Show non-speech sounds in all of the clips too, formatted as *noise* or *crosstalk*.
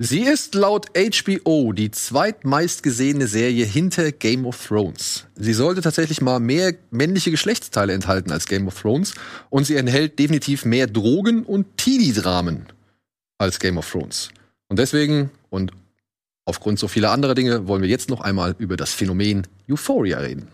Sie ist laut HBO die zweitmeistgesehene Serie hinter Game of Thrones. Sie sollte tatsächlich mal mehr männliche Geschlechtsteile enthalten als Game of Thrones und sie enthält definitiv mehr Drogen und Teenie-Dramen als Game of Thrones. Und deswegen und aufgrund so vieler anderer Dinge wollen wir jetzt noch einmal über das Phänomen Euphoria reden.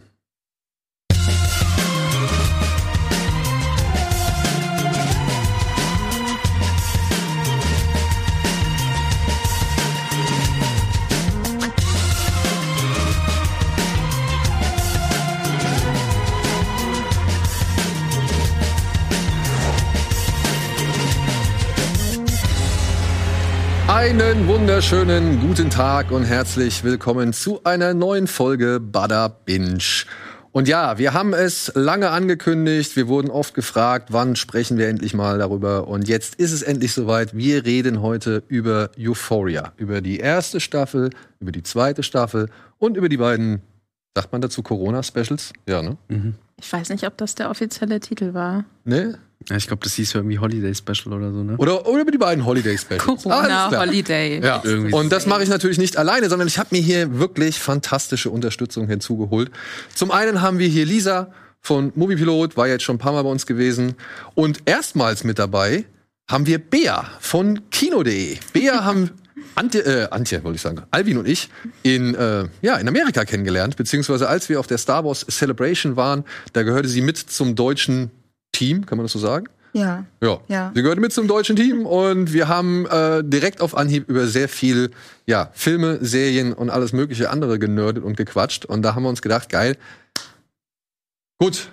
Einen wunderschönen guten Tag und herzlich willkommen zu einer neuen Folge Bada Binge. Und ja, wir haben es lange angekündigt, wir wurden oft gefragt, wann sprechen wir endlich mal darüber. Und jetzt ist es endlich soweit. Wir reden heute über Euphoria, über die erste Staffel, über die zweite Staffel und über die beiden, sagt man dazu, Corona-Specials? Ja, ne? Mhm. Ich weiß nicht, ob das der offizielle Titel war. Ne? Ja, ich glaube, das hieß irgendwie Holiday Special oder so, ne? Oder, oder über die beiden Holiday Specials. *laughs* Corona Holiday. Ja. Irgendwie und das mache ich natürlich nicht alleine, sondern ich habe mir hier wirklich fantastische Unterstützung hinzugeholt. Zum einen haben wir hier Lisa von Moviepilot, war jetzt schon ein paar Mal bei uns gewesen. Und erstmals mit dabei haben wir Bea von Kino.de. Bea *laughs* haben Antje, äh, Antje wollte ich sagen, Alvin und ich in, äh, ja, in Amerika kennengelernt, beziehungsweise als wir auf der Star Wars Celebration waren, da gehörte sie mit zum deutschen Team, kann man das so sagen? Ja. Ja. ja. Sie gehört mit zum deutschen Team und wir haben äh, direkt auf Anhieb über sehr viel ja, Filme, Serien und alles mögliche andere genördet und gequatscht. Und da haben wir uns gedacht, geil. Gut.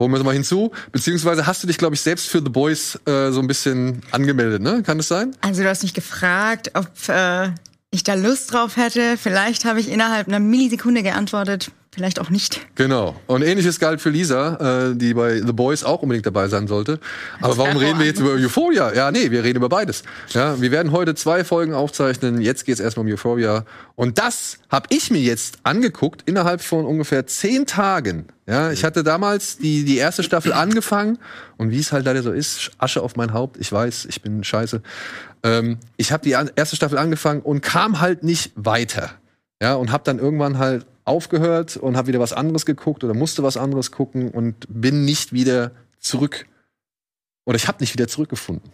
Holen wir es mal hinzu. Beziehungsweise hast du dich, glaube ich, selbst für The Boys äh, so ein bisschen angemeldet, ne? Kann das sein? Also du hast mich gefragt, ob äh, ich da Lust drauf hätte. Vielleicht habe ich innerhalb einer Millisekunde geantwortet. Vielleicht auch nicht. Genau. Und ähnliches galt für Lisa, äh, die bei The Boys auch unbedingt dabei sein sollte. Aber warum reden wir jetzt über Euphoria? Ja, nee, wir reden über beides. Ja, wir werden heute zwei Folgen aufzeichnen. Jetzt geht es erstmal um Euphoria. Und das habe ich mir jetzt angeguckt innerhalb von ungefähr zehn Tagen. Ja, ich hatte damals die, die erste Staffel angefangen und wie es halt leider so ist, Asche auf mein Haupt. Ich weiß, ich bin scheiße. Ähm, ich habe die erste Staffel angefangen und kam halt nicht weiter. Ja, und habe dann irgendwann halt aufgehört und habe wieder was anderes geguckt oder musste was anderes gucken und bin nicht wieder zurück. Oder ich habe nicht wieder zurückgefunden.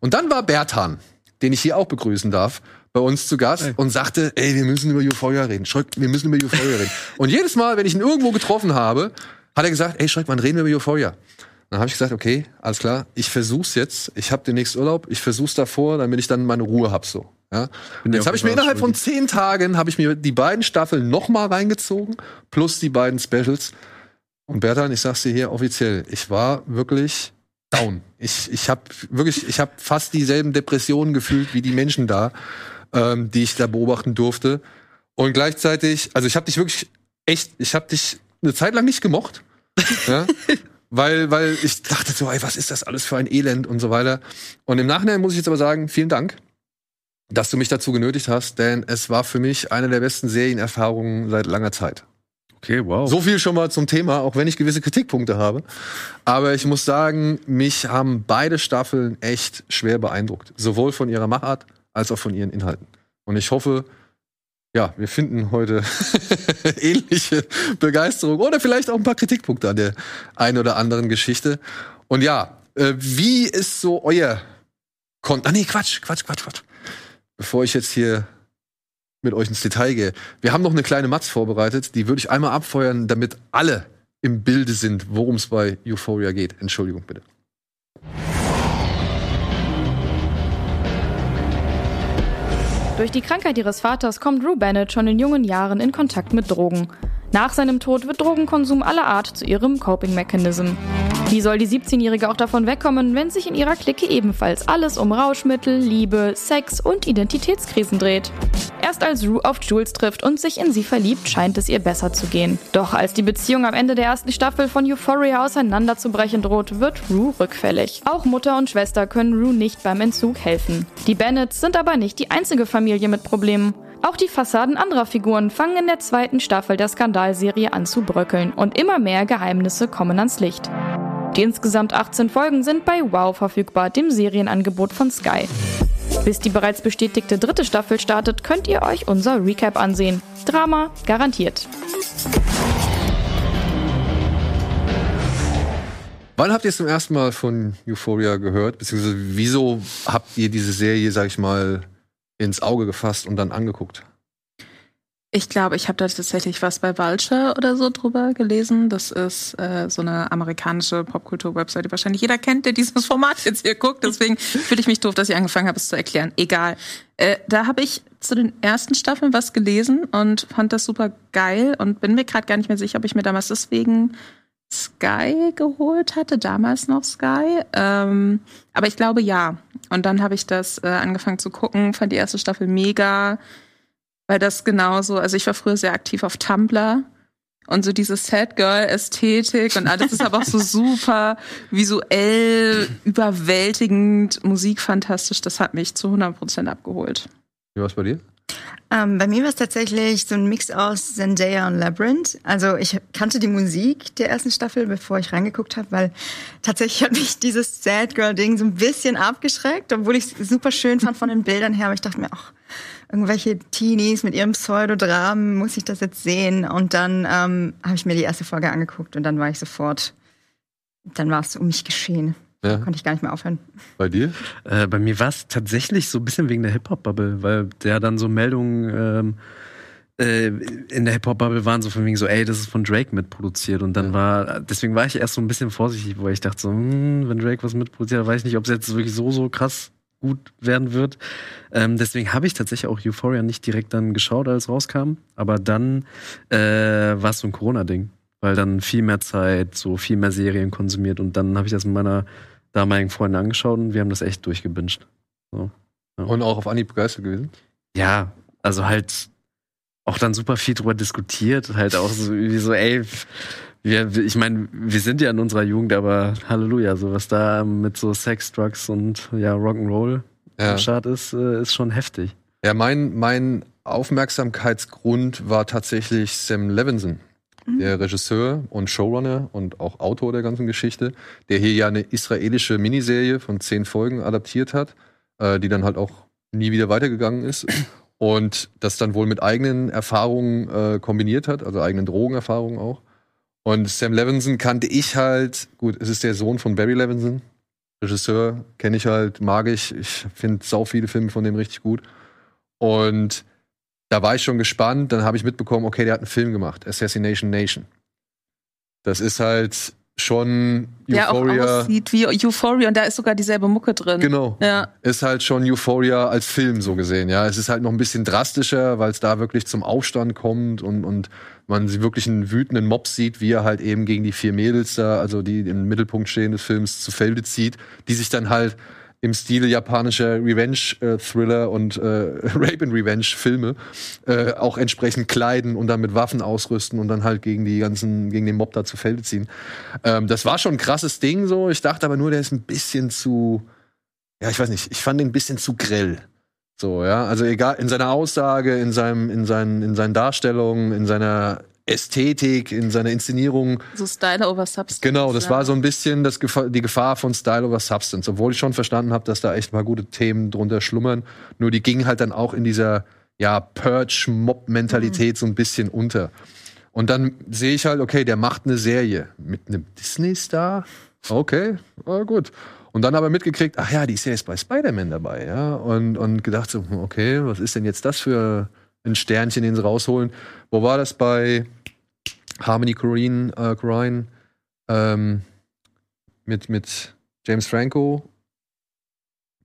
Und dann war Bertan, den ich hier auch begrüßen darf, bei uns zu Gast hey. und sagte, ey, wir müssen über Euphoria reden. Schreck, wir müssen über Euphoria reden. Und jedes Mal, wenn ich ihn irgendwo getroffen habe, hat er gesagt, ey, Schreck, wann reden wir über Euphoria? Dann habe ich gesagt, okay, alles klar, ich versuch's jetzt. Ich habe demnächst Urlaub, ich versuch's davor, damit ich dann meine Ruhe hab so. Ja. Und jetzt habe ich mir innerhalb von zehn Tagen habe ich mir die beiden Staffeln noch mal reingezogen plus die beiden Specials. Und Bertan, ich sag's dir hier offiziell, ich war wirklich down. Ich ich habe wirklich, ich habe fast dieselben Depressionen gefühlt wie die Menschen da, ähm, die ich da beobachten durfte. Und gleichzeitig, also ich habe dich wirklich echt, ich habe dich eine Zeit lang nicht gemocht. *laughs* ja? weil, weil ich dachte so, ey, was ist das alles für ein Elend und so weiter. Und im Nachhinein muss ich jetzt aber sagen, vielen Dank dass du mich dazu genötigt hast, denn es war für mich eine der besten Serienerfahrungen seit langer Zeit. Okay, wow. So viel schon mal zum Thema, auch wenn ich gewisse Kritikpunkte habe. Aber ich muss sagen, mich haben beide Staffeln echt schwer beeindruckt. Sowohl von ihrer Machart als auch von ihren Inhalten. Und ich hoffe, ja, wir finden heute *laughs* ähnliche Begeisterung oder vielleicht auch ein paar Kritikpunkte an der einen oder anderen Geschichte. Und ja, äh, wie ist so euer Kon Ah nee, Quatsch, Quatsch, Quatsch, Quatsch bevor ich jetzt hier mit euch ins Detail gehe. Wir haben noch eine kleine Matz vorbereitet, die würde ich einmal abfeuern, damit alle im Bilde sind, worum es bei Euphoria geht. Entschuldigung bitte. Durch die Krankheit ihres Vaters kommt Drew Bennett schon in jungen Jahren in Kontakt mit Drogen. Nach seinem Tod wird Drogenkonsum aller Art zu ihrem Coping-Mechanism. Wie soll die 17-Jährige auch davon wegkommen, wenn sich in ihrer Clique ebenfalls alles um Rauschmittel, Liebe, Sex und Identitätskrisen dreht? Erst als Rue auf Jules trifft und sich in sie verliebt, scheint es ihr besser zu gehen. Doch als die Beziehung am Ende der ersten Staffel von Euphoria auseinanderzubrechen droht, wird Rue rückfällig. Auch Mutter und Schwester können Rue nicht beim Entzug helfen. Die Bennetts sind aber nicht die einzige Familie mit Problemen. Auch die Fassaden anderer Figuren fangen in der zweiten Staffel der Skandalserie an zu bröckeln und immer mehr Geheimnisse kommen ans Licht. Die insgesamt 18 Folgen sind bei Wow verfügbar, dem Serienangebot von Sky. Bis die bereits bestätigte dritte Staffel startet, könnt ihr euch unser Recap ansehen. Drama garantiert. Wann habt ihr zum ersten Mal von Euphoria gehört? Beziehungsweise wieso habt ihr diese Serie, sag ich mal, ins Auge gefasst und dann angeguckt? Ich glaube, ich habe da tatsächlich was bei Vulture oder so drüber gelesen. Das ist äh, so eine amerikanische Popkultur-Website, die wahrscheinlich jeder kennt, der dieses Format jetzt hier guckt. Deswegen *laughs* fühle ich mich doof, dass ich angefangen habe, es zu erklären. Egal. Äh, da habe ich zu den ersten Staffeln was gelesen und fand das super geil und bin mir gerade gar nicht mehr sicher, ob ich mir damals deswegen Sky geholt hatte, damals noch Sky. Ähm, aber ich glaube ja. Und dann habe ich das äh, angefangen zu gucken, fand die erste Staffel mega weil das genauso, also ich war früher sehr aktiv auf Tumblr und so diese Sad Girl Ästhetik und alles ist aber auch so *laughs* super visuell überwältigend, musikfantastisch, das hat mich zu 100% abgeholt. Wie war's bei dir? Ähm, bei mir war es tatsächlich so ein Mix aus Zendaya und Labyrinth. Also ich kannte die Musik der ersten Staffel, bevor ich reingeguckt habe, weil tatsächlich hat mich dieses Sad Girl Ding so ein bisschen abgeschreckt, obwohl ich es super schön fand von den Bildern her. Aber ich dachte mir, ach, irgendwelche Teenies mit ihrem Pseudodramen, muss ich das jetzt sehen? Und dann ähm, habe ich mir die erste Folge angeguckt und dann war ich sofort, dann war es um mich geschehen. Ja. Konnte ich gar nicht mehr aufhören. Bei dir? Äh, bei mir war es tatsächlich so ein bisschen wegen der Hip-Hop-Bubble, weil der dann so Meldungen ähm, äh, in der Hip-Hop-Bubble waren so von wegen so, ey, das ist von Drake mitproduziert. Und dann ja. war, deswegen war ich erst so ein bisschen vorsichtig, weil ich dachte so, hm, wenn Drake was mitproduziert, weiß ich nicht, ob es jetzt wirklich so, so krass gut werden wird. Ähm, deswegen habe ich tatsächlich auch Euphoria nicht direkt dann geschaut, als es rauskam. Aber dann äh, war es so ein Corona-Ding, weil dann viel mehr Zeit, so viel mehr Serien konsumiert und dann habe ich das mit meiner damaligen Freundin angeschaut und wir haben das echt durchgebinged. So, ja. Und auch auf Anhieb begeistert gewesen? Ja, also halt auch dann super viel drüber diskutiert, halt auch so wie so, ey, wir, ich meine, wir sind ja in unserer Jugend, aber Halleluja, so was da mit so Sex, Drugs und ja, Rock'n'Roll ja. am Start ist, äh, ist schon heftig. Ja, mein, mein Aufmerksamkeitsgrund war tatsächlich Sam Levinson, mhm. der Regisseur und Showrunner und auch Autor der ganzen Geschichte, der hier ja eine israelische Miniserie von zehn Folgen adaptiert hat, äh, die dann halt auch nie wieder weitergegangen ist. *clears throat* Und das dann wohl mit eigenen Erfahrungen äh, kombiniert hat, also eigenen Drogenerfahrungen auch. Und Sam Levinson kannte ich halt, gut, es ist der Sohn von Barry Levinson, Regisseur, kenne ich halt, mag ich. Ich finde sau viele Filme von dem richtig gut. Und da war ich schon gespannt. Dann habe ich mitbekommen, okay, der hat einen Film gemacht, Assassination Nation. Das ist halt schon Euphoria. Ja, auch aussieht wie Euphoria und da ist sogar dieselbe Mucke drin. Genau. Ja. Ist halt schon Euphoria als Film so gesehen. Ja, es ist halt noch ein bisschen drastischer, weil es da wirklich zum Aufstand kommt und, und man sie wirklich einen wütenden Mob sieht, wie er halt eben gegen die vier Mädels da, also die im Mittelpunkt stehen des Films, zu Felde zieht, die sich dann halt im Stile japanischer Revenge-Thriller und äh, *laughs* Rape and Revenge-Filme äh, auch entsprechend kleiden und dann mit Waffen ausrüsten und dann halt gegen die ganzen, gegen den Mob da zu Felde ziehen. Ähm, das war schon ein krasses Ding so. Ich dachte aber nur, der ist ein bisschen zu, ja, ich weiß nicht, ich fand den ein bisschen zu grell. So, ja, also egal, in seiner Aussage, in seinem, in seinen, in seinen Darstellungen, in seiner Ästhetik, in seiner Inszenierung. So Style over Substance. Genau, das ja. war so ein bisschen das Gefahr, die Gefahr von Style over Substance. Obwohl ich schon verstanden habe, dass da echt mal gute Themen drunter schlummern. Nur die gingen halt dann auch in dieser ja, Purge-Mob-Mentalität mhm. so ein bisschen unter. Und dann sehe ich halt, okay, der macht eine Serie mit einem Disney-Star. Okay, oh, gut. Und dann aber mitgekriegt, ach ja, die ist ja jetzt bei Spider-Man dabei, ja. Und, und gedacht so, okay, was ist denn jetzt das für ein Sternchen, den sie rausholen. Wo war das bei Harmony Corrine, äh, Corrine ähm, mit, mit James Franco?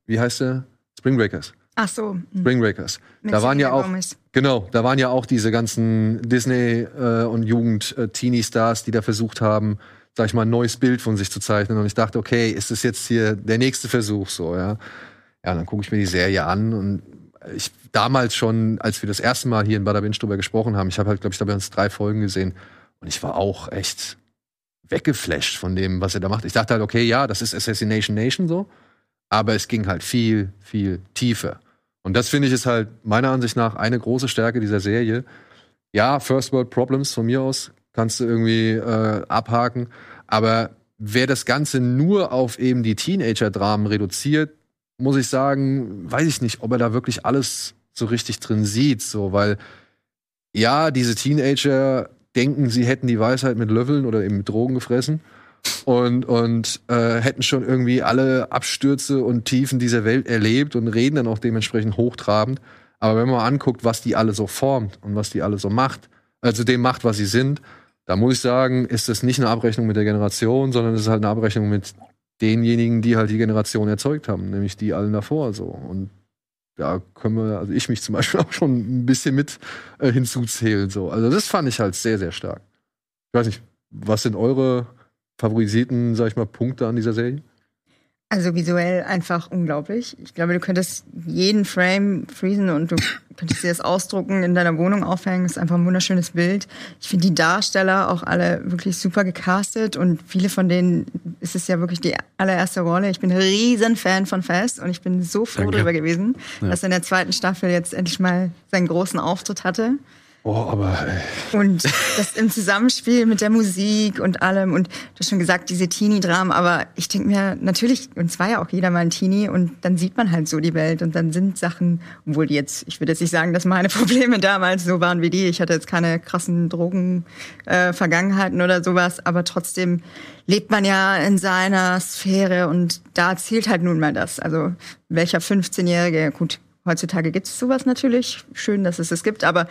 Wie heißt der? Spring Breakers. Ach so. Hm. Spring Breakers. da waren ja auch Gomez. genau, da waren ja auch diese ganzen Disney äh, und Jugend äh, Teenie Stars, die da versucht haben, sag ich mal, ein neues Bild von sich zu zeichnen und ich dachte, okay, ist das jetzt hier der nächste Versuch so, ja? Ja, dann gucke ich mir die Serie an und ich damals schon, als wir das erste Mal hier in Bada drüber gesprochen haben, ich habe halt, glaube ich, da uns drei Folgen gesehen und ich war auch echt weggeflasht von dem, was er da macht. Ich dachte halt, okay, ja, das ist Assassination Nation so, aber es ging halt viel, viel tiefer. Und das finde ich ist halt meiner Ansicht nach eine große Stärke dieser Serie. Ja, First World Problems von mir aus kannst du irgendwie äh, abhaken, aber wer das Ganze nur auf eben die Teenager-Dramen reduziert, muss ich sagen, weiß ich nicht, ob er da wirklich alles so richtig drin sieht, so, weil ja, diese Teenager denken, sie hätten die Weisheit mit Löffeln oder eben mit Drogen gefressen und, und äh, hätten schon irgendwie alle Abstürze und Tiefen dieser Welt erlebt und reden dann auch dementsprechend hochtrabend. Aber wenn man mal anguckt, was die alle so formt und was die alle so macht, also dem macht, was sie sind, da muss ich sagen, ist das nicht eine Abrechnung mit der Generation, sondern es ist halt eine Abrechnung mit denjenigen, die halt die Generation erzeugt haben, nämlich die allen davor so. Und da können wir, also ich mich zum Beispiel *laughs* auch schon ein bisschen mit äh, hinzuzählen. So. Also das fand ich halt sehr, sehr stark. Ich weiß nicht, was sind eure favorisierten, sag ich mal, Punkte an dieser Serie? Also visuell einfach unglaublich. Ich glaube, du könntest jeden Frame freezen und du könntest dir das ausdrucken, in deiner Wohnung aufhängen. Das ist einfach ein wunderschönes Bild. Ich finde die Darsteller auch alle wirklich super gecastet und viele von denen ist es ja wirklich die allererste Rolle. Ich bin ein riesen Fan von Fast und ich bin so froh Danke. darüber gewesen, Ja. dass er in der zweiten Staffel jetzt endlich mal seinen großen Auftritt hatte. Oh, aber Und das im Zusammenspiel mit der Musik und allem. Und du hast schon gesagt, diese Teenie-Dramen. Aber ich denke mir, natürlich, und es war ja auch jeder mal ein Teenie. Und dann sieht man halt so die Welt. Und dann sind Sachen, obwohl jetzt, ich würde jetzt nicht sagen, dass meine *laughs* Probleme damals so waren wie die. Ich hatte jetzt keine krassen Drogen-Vergangenheiten oder sowas. Aber trotzdem lebt man ja in seiner Sphäre. Und da zählt halt nun mal das. Also welcher 15-Jährige, gut, heutzutage gibt es sowas natürlich. Schön, dass es es gibt. Aber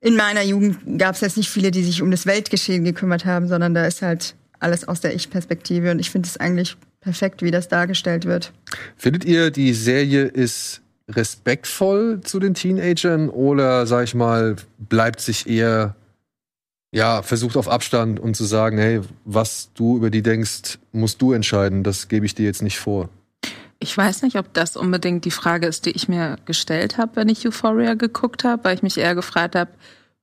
in meiner Jugend gab es jetzt nicht viele, die sich um das Weltgeschehen gekümmert haben, sondern da ist halt alles aus der Ich-Perspektive und ich finde es eigentlich perfekt, wie das dargestellt wird. findet ihr, die Serie ist respektvoll zu den Teenagern oder, sag ich mal, bleibt sich eher, ja, versucht auf Abstand und zu sagen, hey, was du über die denkst, musst du entscheiden, das gebe ich dir jetzt nicht vor. Ich weiß nicht, ob das unbedingt die Frage ist, die ich mir gestellt habe, wenn ich Euphoria geguckt habe, weil ich mich eher gefragt habe,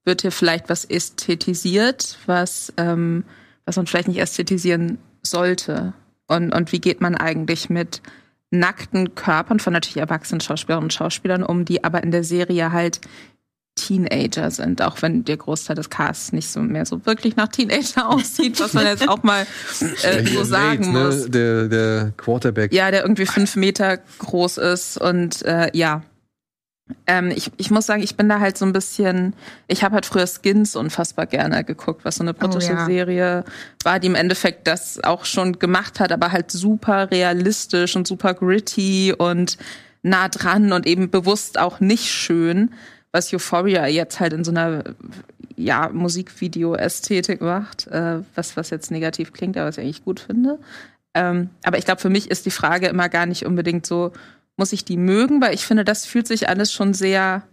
wird hier vielleicht was ästhetisiert, was, ähm, was man vielleicht nicht ästhetisieren sollte? Und, und wie geht man eigentlich mit nackten Körpern von natürlich erwachsenen Schauspielerinnen und Schauspielern um, die aber in der Serie halt Teenager sind, auch wenn der Großteil des Casts nicht so mehr so wirklich nach Teenager *laughs* aussieht, was man jetzt auch mal äh, so sagen Nate, muss. Ne? Der, der Quarterback. Ja, der irgendwie fünf Meter groß ist und äh, ja. Ähm, ich, ich muss sagen, ich bin da halt so ein bisschen, ich habe halt früher Skins unfassbar gerne geguckt, was so eine britische ja. Serie war, die im Endeffekt das auch schon gemacht hat, aber halt super realistisch und super gritty und nah dran und eben bewusst auch nicht schön, was Euphoria jetzt halt in so einer ja, Musikvideo-Ästhetik macht, äh, was, was jetzt negativ klingt, aber was ich eigentlich gut finde. Ähm, aber ich glaube, für mich ist die Frage immer gar nicht unbedingt so, muss ich die mögen, weil ich finde, das fühlt sich alles schon sehr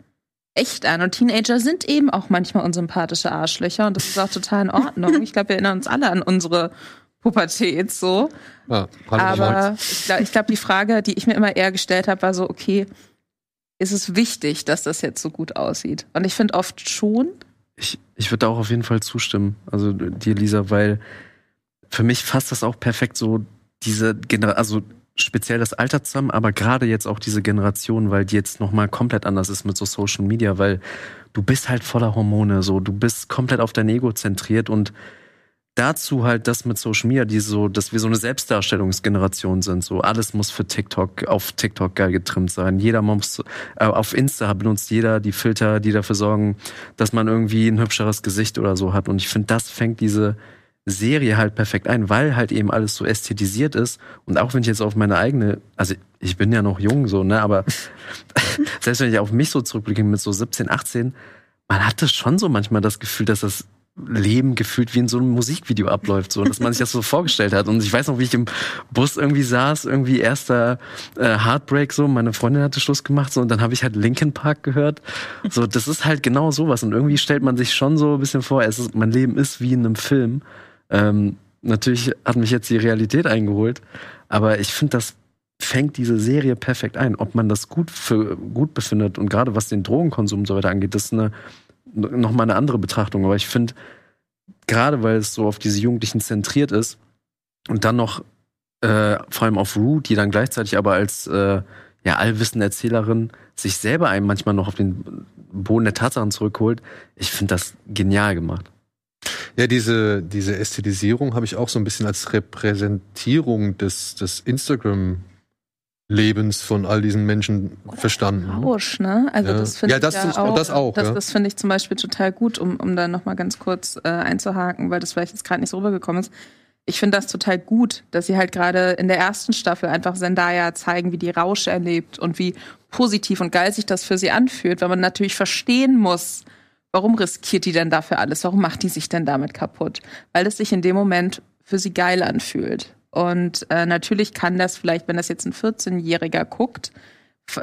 echt an. Und Teenager sind eben auch manchmal unsympathische Arschlöcher und das ist auch total in Ordnung. Ich glaube, wir erinnern uns alle an unsere Pubertät so. Ja, Aber ich glaube, glaub, die Frage, die ich mir immer eher gestellt habe, war so, okay, ist es wichtig, dass das jetzt so gut aussieht? Und ich finde oft schon. Ich, ich würde da auch auf jeden Fall zustimmen, also dir, Lisa, weil für mich fasst das auch perfekt so diese Generation, also speziell das Alter zusammen, aber gerade jetzt auch diese Generation, weil die jetzt nochmal komplett anders ist mit so Social Media, weil du bist halt voller Hormone, so du bist komplett auf dein Ego zentriert und dazu halt das mit Social Media, die so, dass wir so eine Selbstdarstellungsgeneration sind. So alles muss für TikTok auf TikTok geil getrimmt sein. Jeder muss äh, auf Insta benutzt jeder die Filter, die dafür sorgen, dass man irgendwie ein hübscheres Gesicht oder so hat. Und ich finde, das fängt diese Serie halt perfekt ein, weil halt eben alles so ästhetisiert ist. Und auch wenn ich jetzt auf meine eigene, also ich bin ja noch jung so, ne, aber *laughs* selbst wenn ich auf mich so zurückblicke mit so 17, 18, man hatte schon so manchmal das Gefühl, dass das Leben gefühlt wie in so einem Musikvideo abläuft, so, dass man sich das so vorgestellt hat. Und ich weiß noch, wie ich im Bus irgendwie saß, irgendwie erster äh, Heartbreak, so, meine Freundin hatte Schluss gemacht, so, und dann habe ich halt Linkin Park gehört. So, das ist halt genau sowas. Und irgendwie stellt man sich schon so ein bisschen vor, es ist, mein Leben ist wie in einem Film. Ähm, natürlich hat mich jetzt die Realität eingeholt, aber ich finde, das fängt diese Serie perfekt ein. Ob man das gut für gut befindet und gerade was den Drogenkonsum und so weiter angeht, das ist eine noch mal eine andere Betrachtung. Aber ich finde, gerade weil es so auf diese Jugendlichen zentriert ist und dann noch äh, vor allem auf Rue, die dann gleichzeitig aber als äh, ja, allwissende Erzählerin sich selber einem manchmal noch auf den Boden der Tatsachen zurückholt, ich finde das genial gemacht. Ja, diese, diese Ästhetisierung habe ich auch so ein bisschen als Repräsentierung des, des Instagram Lebens von all diesen Menschen verstanden. ne? Rausch, ne? Also Ja. das finde Ja, ich das ja auch. das auch, Das, ja. das finde ich zum Beispiel total gut, um, um da noch mal ganz kurz äh, einzuhaken, weil das vielleicht jetzt gerade nicht so rübergekommen ist. Ich finde das total gut, dass sie halt gerade in der ersten Staffel einfach Zendaya zeigen, wie die Rausch erlebt und wie positiv und geil sich das für sie anfühlt, weil man natürlich verstehen muss, warum riskiert die denn dafür alles? Warum macht die sich denn damit kaputt? Weil es sich in dem Moment für sie geil anfühlt. Und äh, natürlich kann das vielleicht, wenn das jetzt ein 14-Jähriger guckt,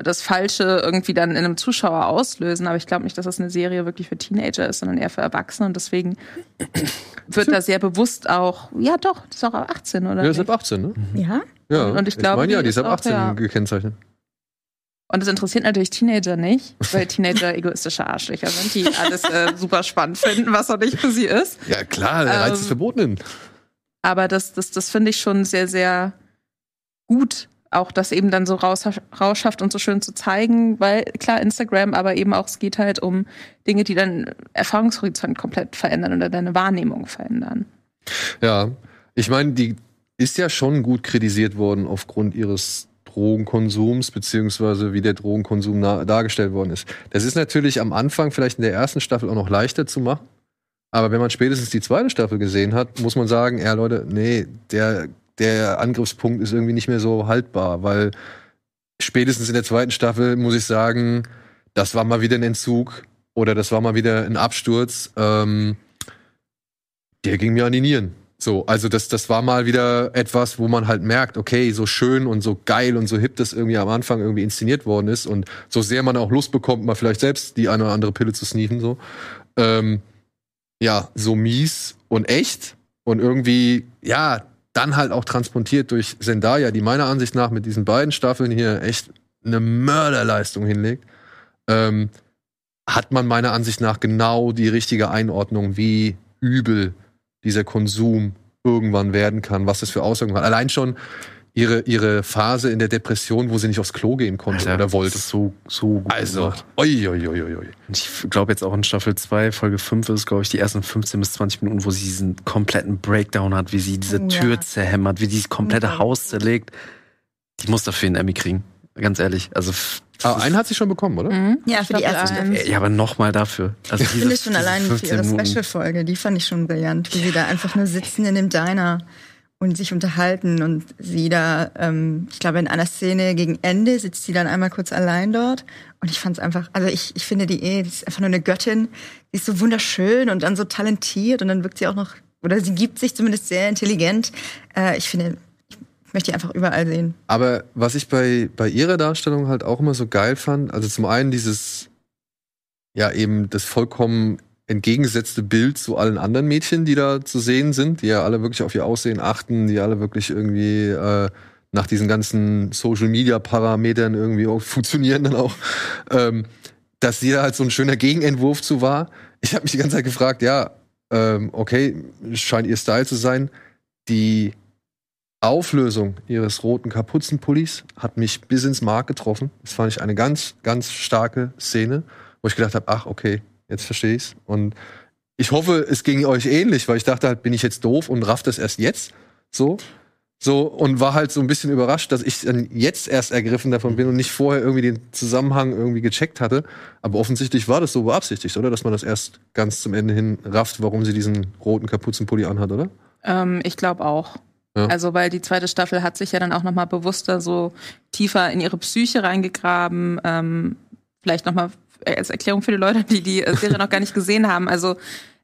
das Falsche irgendwie dann in einem Zuschauer auslösen. Aber ich glaube nicht, dass das eine Serie wirklich für Teenager ist, sondern eher für Erwachsene. Und deswegen *clears throat* wird da sehr bewusst auch, ja doch, das ist auch ab 18, oder? Ja, ist ab 18, ne? Ja? Ja. Und ich glaube, meine, ja, die ist ab ist auch, 18 ja. gekennzeichnet. Und das interessiert natürlich Teenager nicht, weil Teenager *laughs* egoistische Arschlöcher sind, die alles äh, super spannend finden, was auch nicht für sie ist. Ja, klar, der Reiz Ähm, ist verboten. Aber das, das, das finde ich schon sehr, sehr gut, auch das eben dann so raus, rauschhaft und so schön zu zeigen, weil klar, Instagram, aber eben auch, es geht halt um Dinge, die deinen Erfahrungshorizont komplett verändern oder deine Wahrnehmung verändern. Ja, ich meine, die ist ja schon gut kritisiert worden aufgrund ihres Drogenkonsums, beziehungsweise wie der Drogenkonsum dargestellt worden ist. Das ist natürlich am Anfang vielleicht in der ersten Staffel auch noch leichter zu machen. Aber wenn man spätestens die zweite Staffel gesehen hat, muss man sagen, ja Leute, nee, der, der Angriffspunkt ist irgendwie nicht mehr so haltbar, weil spätestens in der zweiten Staffel muss ich sagen, das war mal wieder ein Entzug oder das war mal wieder ein Absturz. Ähm, der ging mir an die Nieren. So, also das, das war mal wieder etwas, wo man halt merkt, okay, so schön und so geil und so hip das irgendwie am Anfang irgendwie inszeniert worden ist und so sehr man auch Lust bekommt, mal vielleicht selbst die eine oder andere Pille zu sneaken, so. Ähm, ja, so mies und echt und irgendwie, ja, dann halt auch transportiert durch Zendaya, die meiner Ansicht nach mit diesen beiden Staffeln hier echt eine Mörderleistung hinlegt, ähm, hat man meiner Ansicht nach genau die richtige Einordnung, wie übel dieser Konsum irgendwann werden kann, was das für Auswirkungen hat. Allein schon ihre, ihre Phase in der Depression, wo sie nicht aufs Klo gehen konnte oder wollte. So, so gut Also, gemacht. oi, oi, oi, oi, Ich glaube jetzt auch in Staffel 2, Folge 5 ist, glaube ich, die ersten 15 bis 20 Minuten, wo sie diesen kompletten Breakdown hat, wie sie diese Oh, Tür ja. zerhämmert, wie sie das komplette Unglaublich. Haus zerlegt. Die muss dafür einen Emmy kriegen. Ganz ehrlich. Also, Ah, einen hat sie schon bekommen, oder? Mhm. Ja, für die erste eins. Ja, aber nochmal dafür. Also Ich finde schon allein für ihre Special-Folge, die fand ich schon brillant, wie sie da einfach nur sitzen in dem Diner und sich unterhalten und sie da, ähm, ich glaube in einer Szene gegen Ende sitzt sie dann einmal kurz allein dort und ich fand es einfach, also ich, ich finde die eh, die ist einfach nur eine Göttin, die ist so wunderschön und dann so talentiert und dann wirkt sie auch noch, oder sie gibt sich zumindest sehr intelligent. Äh, ich finde, ich möchte die einfach überall sehen. Aber was ich bei, bei ihrer Darstellung halt auch immer so geil fand, also zum einen dieses, ja, eben das vollkommen entgegengesetzte Bild zu allen anderen Mädchen, die da zu sehen sind, die ja alle wirklich auf ihr Aussehen achten, die alle wirklich irgendwie äh, nach diesen ganzen Social-Media-Parametern irgendwie auch *laughs* funktionieren dann auch, ähm, dass da halt so ein schöner Gegenentwurf zu war. Ich habe mich die ganze Zeit gefragt, ja, ähm, okay, scheint ihr Style zu sein. Die Auflösung ihres roten Kapuzenpullis hat mich bis ins Mark getroffen. Das fand ich eine ganz, ganz starke Szene, wo ich gedacht habe, ach, okay, jetzt verstehe ich's. Und ich hoffe, es ging euch ähnlich, weil ich dachte halt, bin ich jetzt doof und raff das erst jetzt so. So, und war halt so ein bisschen überrascht, dass ich dann jetzt erst ergriffen davon bin und nicht vorher irgendwie den Zusammenhang irgendwie gecheckt hatte. Aber offensichtlich war das so beabsichtigt, oder? Dass man das erst ganz zum Ende hin rafft, warum sie diesen roten Kapuzenpulli anhat, oder? Ähm, ich glaube auch. Ja. Also, weil die zweite Staffel hat sich ja dann auch noch mal bewusster so tiefer in ihre Psyche reingegraben. Ähm, vielleicht noch mal als Erklärung für die Leute, die die äh, Serie noch gar nicht gesehen haben. Also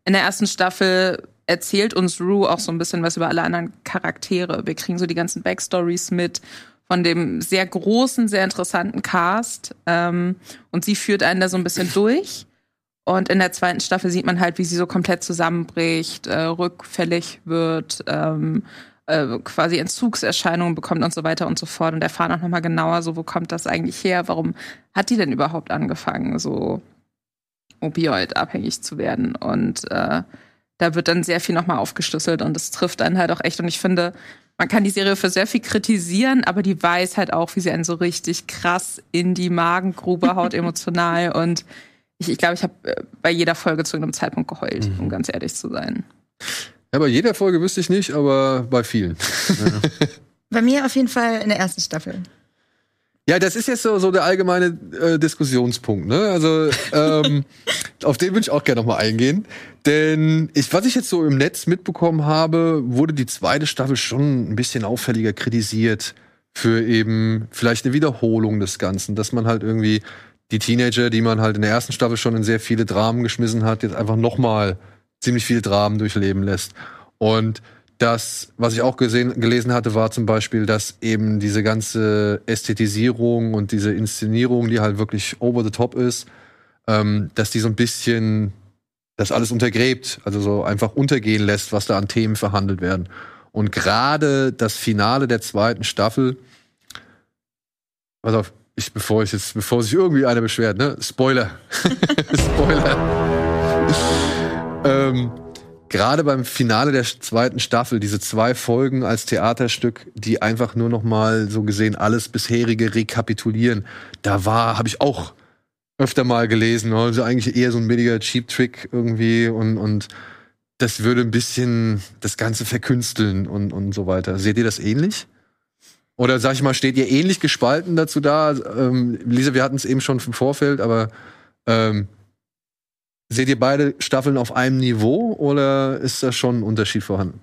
in der ersten Staffel erzählt uns Rue auch so ein bisschen was über alle anderen Charaktere. Wir kriegen so die ganzen Backstories mit von dem sehr großen, sehr interessanten Cast. Ähm, und sie führt einen da so ein bisschen durch. Und in der zweiten Staffel sieht man halt, wie sie so komplett zusammenbricht, äh, rückfällig wird, ähm, äh, quasi Entzugserscheinungen bekommt und so weiter und so fort. Und erfahren auch nochmal genauer, so wo kommt das eigentlich her? Warum hat die denn überhaupt angefangen, so opioid-abhängig zu werden? Und äh, da wird dann sehr viel nochmal aufgeschlüsselt und es trifft einen halt auch echt. Und ich finde, man kann die Serie für sehr viel kritisieren, aber die weiß halt auch, wie sie einen so richtig krass in die Magengrube haut, *laughs* emotional. Und ich ich, glaube, ich habe äh, bei jeder Folge zu einem Zeitpunkt geheult, um ganz ehrlich zu sein. Ja, bei jeder Folge wüsste ich nicht, aber bei vielen. *laughs* Bei mir auf jeden Fall in der ersten Staffel. Ja, das ist jetzt so, so der allgemeine äh, Diskussionspunkt. Ne? Also ähm, *laughs* auf den würde ich auch gerne noch mal eingehen. Denn ich, was ich jetzt so im Netz mitbekommen habe, wurde die zweite Staffel schon ein bisschen auffälliger kritisiert für eben vielleicht eine Wiederholung des Ganzen, dass man halt irgendwie die Teenager, die man halt in der ersten Staffel schon in sehr viele Dramen geschmissen hat, jetzt einfach noch mal ziemlich viele Dramen durchleben lässt. Und das, was ich auch gesehen, gelesen hatte, war zum Beispiel, dass eben diese ganze Ästhetisierung und diese Inszenierung, die halt wirklich over the top ist, ähm, dass die so ein bisschen das alles untergräbt, also so einfach untergehen lässt, was da an Themen verhandelt werden. Und gerade das Finale der zweiten Staffel, pass auf, ich, bevor ich jetzt, bevor sich irgendwie einer beschwert, ne? Spoiler. *laughs* Spoiler. Ähm, gerade beim Finale der zweiten Staffel, diese zwei Folgen als Theaterstück, die einfach nur noch mal so gesehen alles bisherige rekapitulieren, da war, habe ich auch öfter mal gelesen, also eigentlich eher so ein billiger Cheap Trick irgendwie und und das würde ein bisschen das Ganze verkünsteln und und so weiter. Seht ihr das ähnlich? Oder sag ich mal, steht ihr ähnlich gespalten dazu da? Ähm, Lisa, wir hatten es eben schon im Vorfeld, aber ähm, Seht ihr beide Staffeln auf einem Niveau oder ist da schon ein Unterschied vorhanden?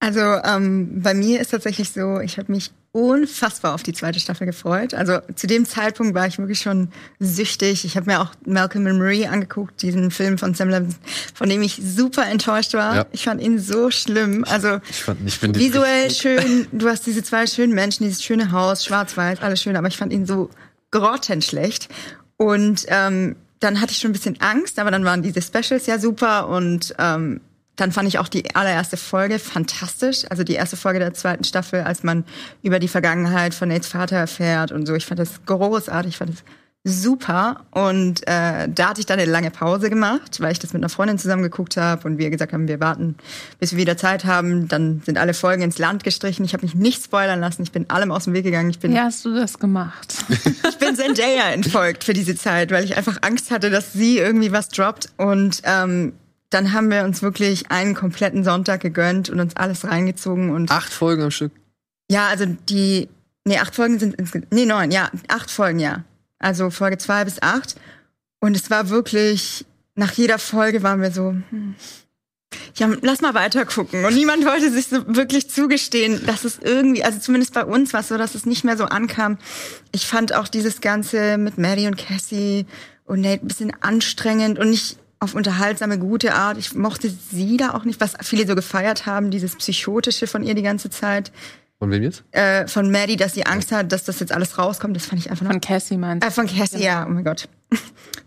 Also ähm, bei mir ist tatsächlich so, ich habe mich unfassbar auf die zweite Staffel gefreut. Also zu dem Zeitpunkt war ich wirklich schon süchtig. Ich habe mir auch Malcolm and Marie angeguckt, diesen Film von Sam Levinson, von dem ich super enttäuscht war. Ja. Ich fand ihn so schlimm. Also ich fand, ich visuell schön. *laughs* Du hast diese zwei schönen Menschen, dieses schöne Haus, schwarz-weiß, alles schön. Aber ich fand ihn so grottenschlecht. Und ähm, dann hatte ich schon ein bisschen Angst, aber dann waren diese Specials ja super und ähm, dann fand ich auch die allererste Folge fantastisch. Also die erste Folge der zweiten Staffel, als man über die Vergangenheit von Nates Vater erfährt und so. Ich fand das großartig, ich fand das super. Und äh, da hatte ich dann eine lange Pause gemacht, weil ich das mit einer Freundin zusammen geguckt habe und wir gesagt haben, wir warten, bis wir wieder Zeit haben. Dann sind alle Folgen ins Land gestrichen. Ich habe mich nicht spoilern lassen. Ich bin allem aus dem Weg gegangen. Ich bin, Wie hast du das gemacht? *laughs* ich bin Zendaya entfolgt für diese Zeit, weil ich einfach Angst hatte, dass sie irgendwie was droppt. Und ähm, dann haben wir uns wirklich einen kompletten Sonntag gegönnt und uns alles reingezogen. und Acht Folgen am Stück? Ja, also die Nee, acht Folgen sind nee, neun, ja, acht Folgen, ja. Also Folge zwei bis acht. Und es war wirklich, nach jeder Folge waren wir so, hm, ja, lass mal weiter gucken. Und niemand wollte sich so wirklich zugestehen, dass es irgendwie, also zumindest bei uns war es so, dass es nicht mehr so ankam. Ich fand auch dieses Ganze mit Maddie und Cassie und Nate ein bisschen anstrengend und nicht auf unterhaltsame, gute Art. Ich mochte sie da auch nicht, was viele so gefeiert haben, dieses Psychotische von ihr die ganze Zeit. Von wem jetzt? Äh, von Maddie, dass sie Angst hat, dass das jetzt alles rauskommt. Das fand ich einfach noch. Von Cassie meinst du? Äh, von Cassie, ja. ja. Oh mein Gott. *laughs*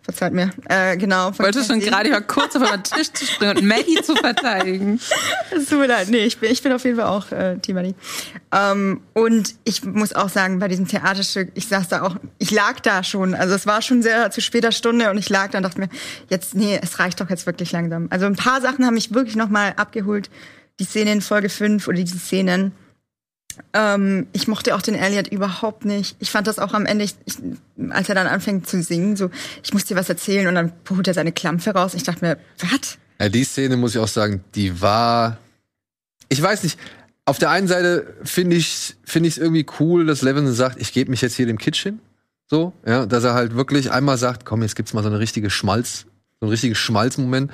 Verzeiht mir. Äh, genau. Von Wolltest schon gerade mal kurz auf den Tisch zu springen und Maddie zu verteidigen. *laughs* Es tut mir leid. Nee, ich bin, ich bin auf jeden Fall auch äh, Team Maddie. Ähm, und ich muss auch sagen, bei diesem Theaterstück, ich saß da auch, ich lag da schon. Also es war schon sehr zu später Stunde und ich lag da und dachte mir, jetzt, nee, es reicht doch jetzt wirklich langsam. Also ein paar Sachen haben mich wirklich nochmal abgeholt. Die Szene in Folge 5 oder die Szenen ähm, ich mochte auch den Elliot überhaupt nicht. Ich fand das auch am Ende, ich, ich, als er dann anfängt zu singen, so, ich muss dir was erzählen und dann holt er seine Klampfe raus. Ich dachte mir, was? Ja, die Szene muss ich auch sagen, die war, ich weiß nicht, auf der einen Seite finde ich finde ich es irgendwie cool, dass Levin sagt, ich gebe mich jetzt hier dem Kitsch hin. So, ja, dass er halt wirklich einmal sagt, komm, jetzt gibt's mal so eine richtige Schmalz, so ein richtiges Schmalzmoment.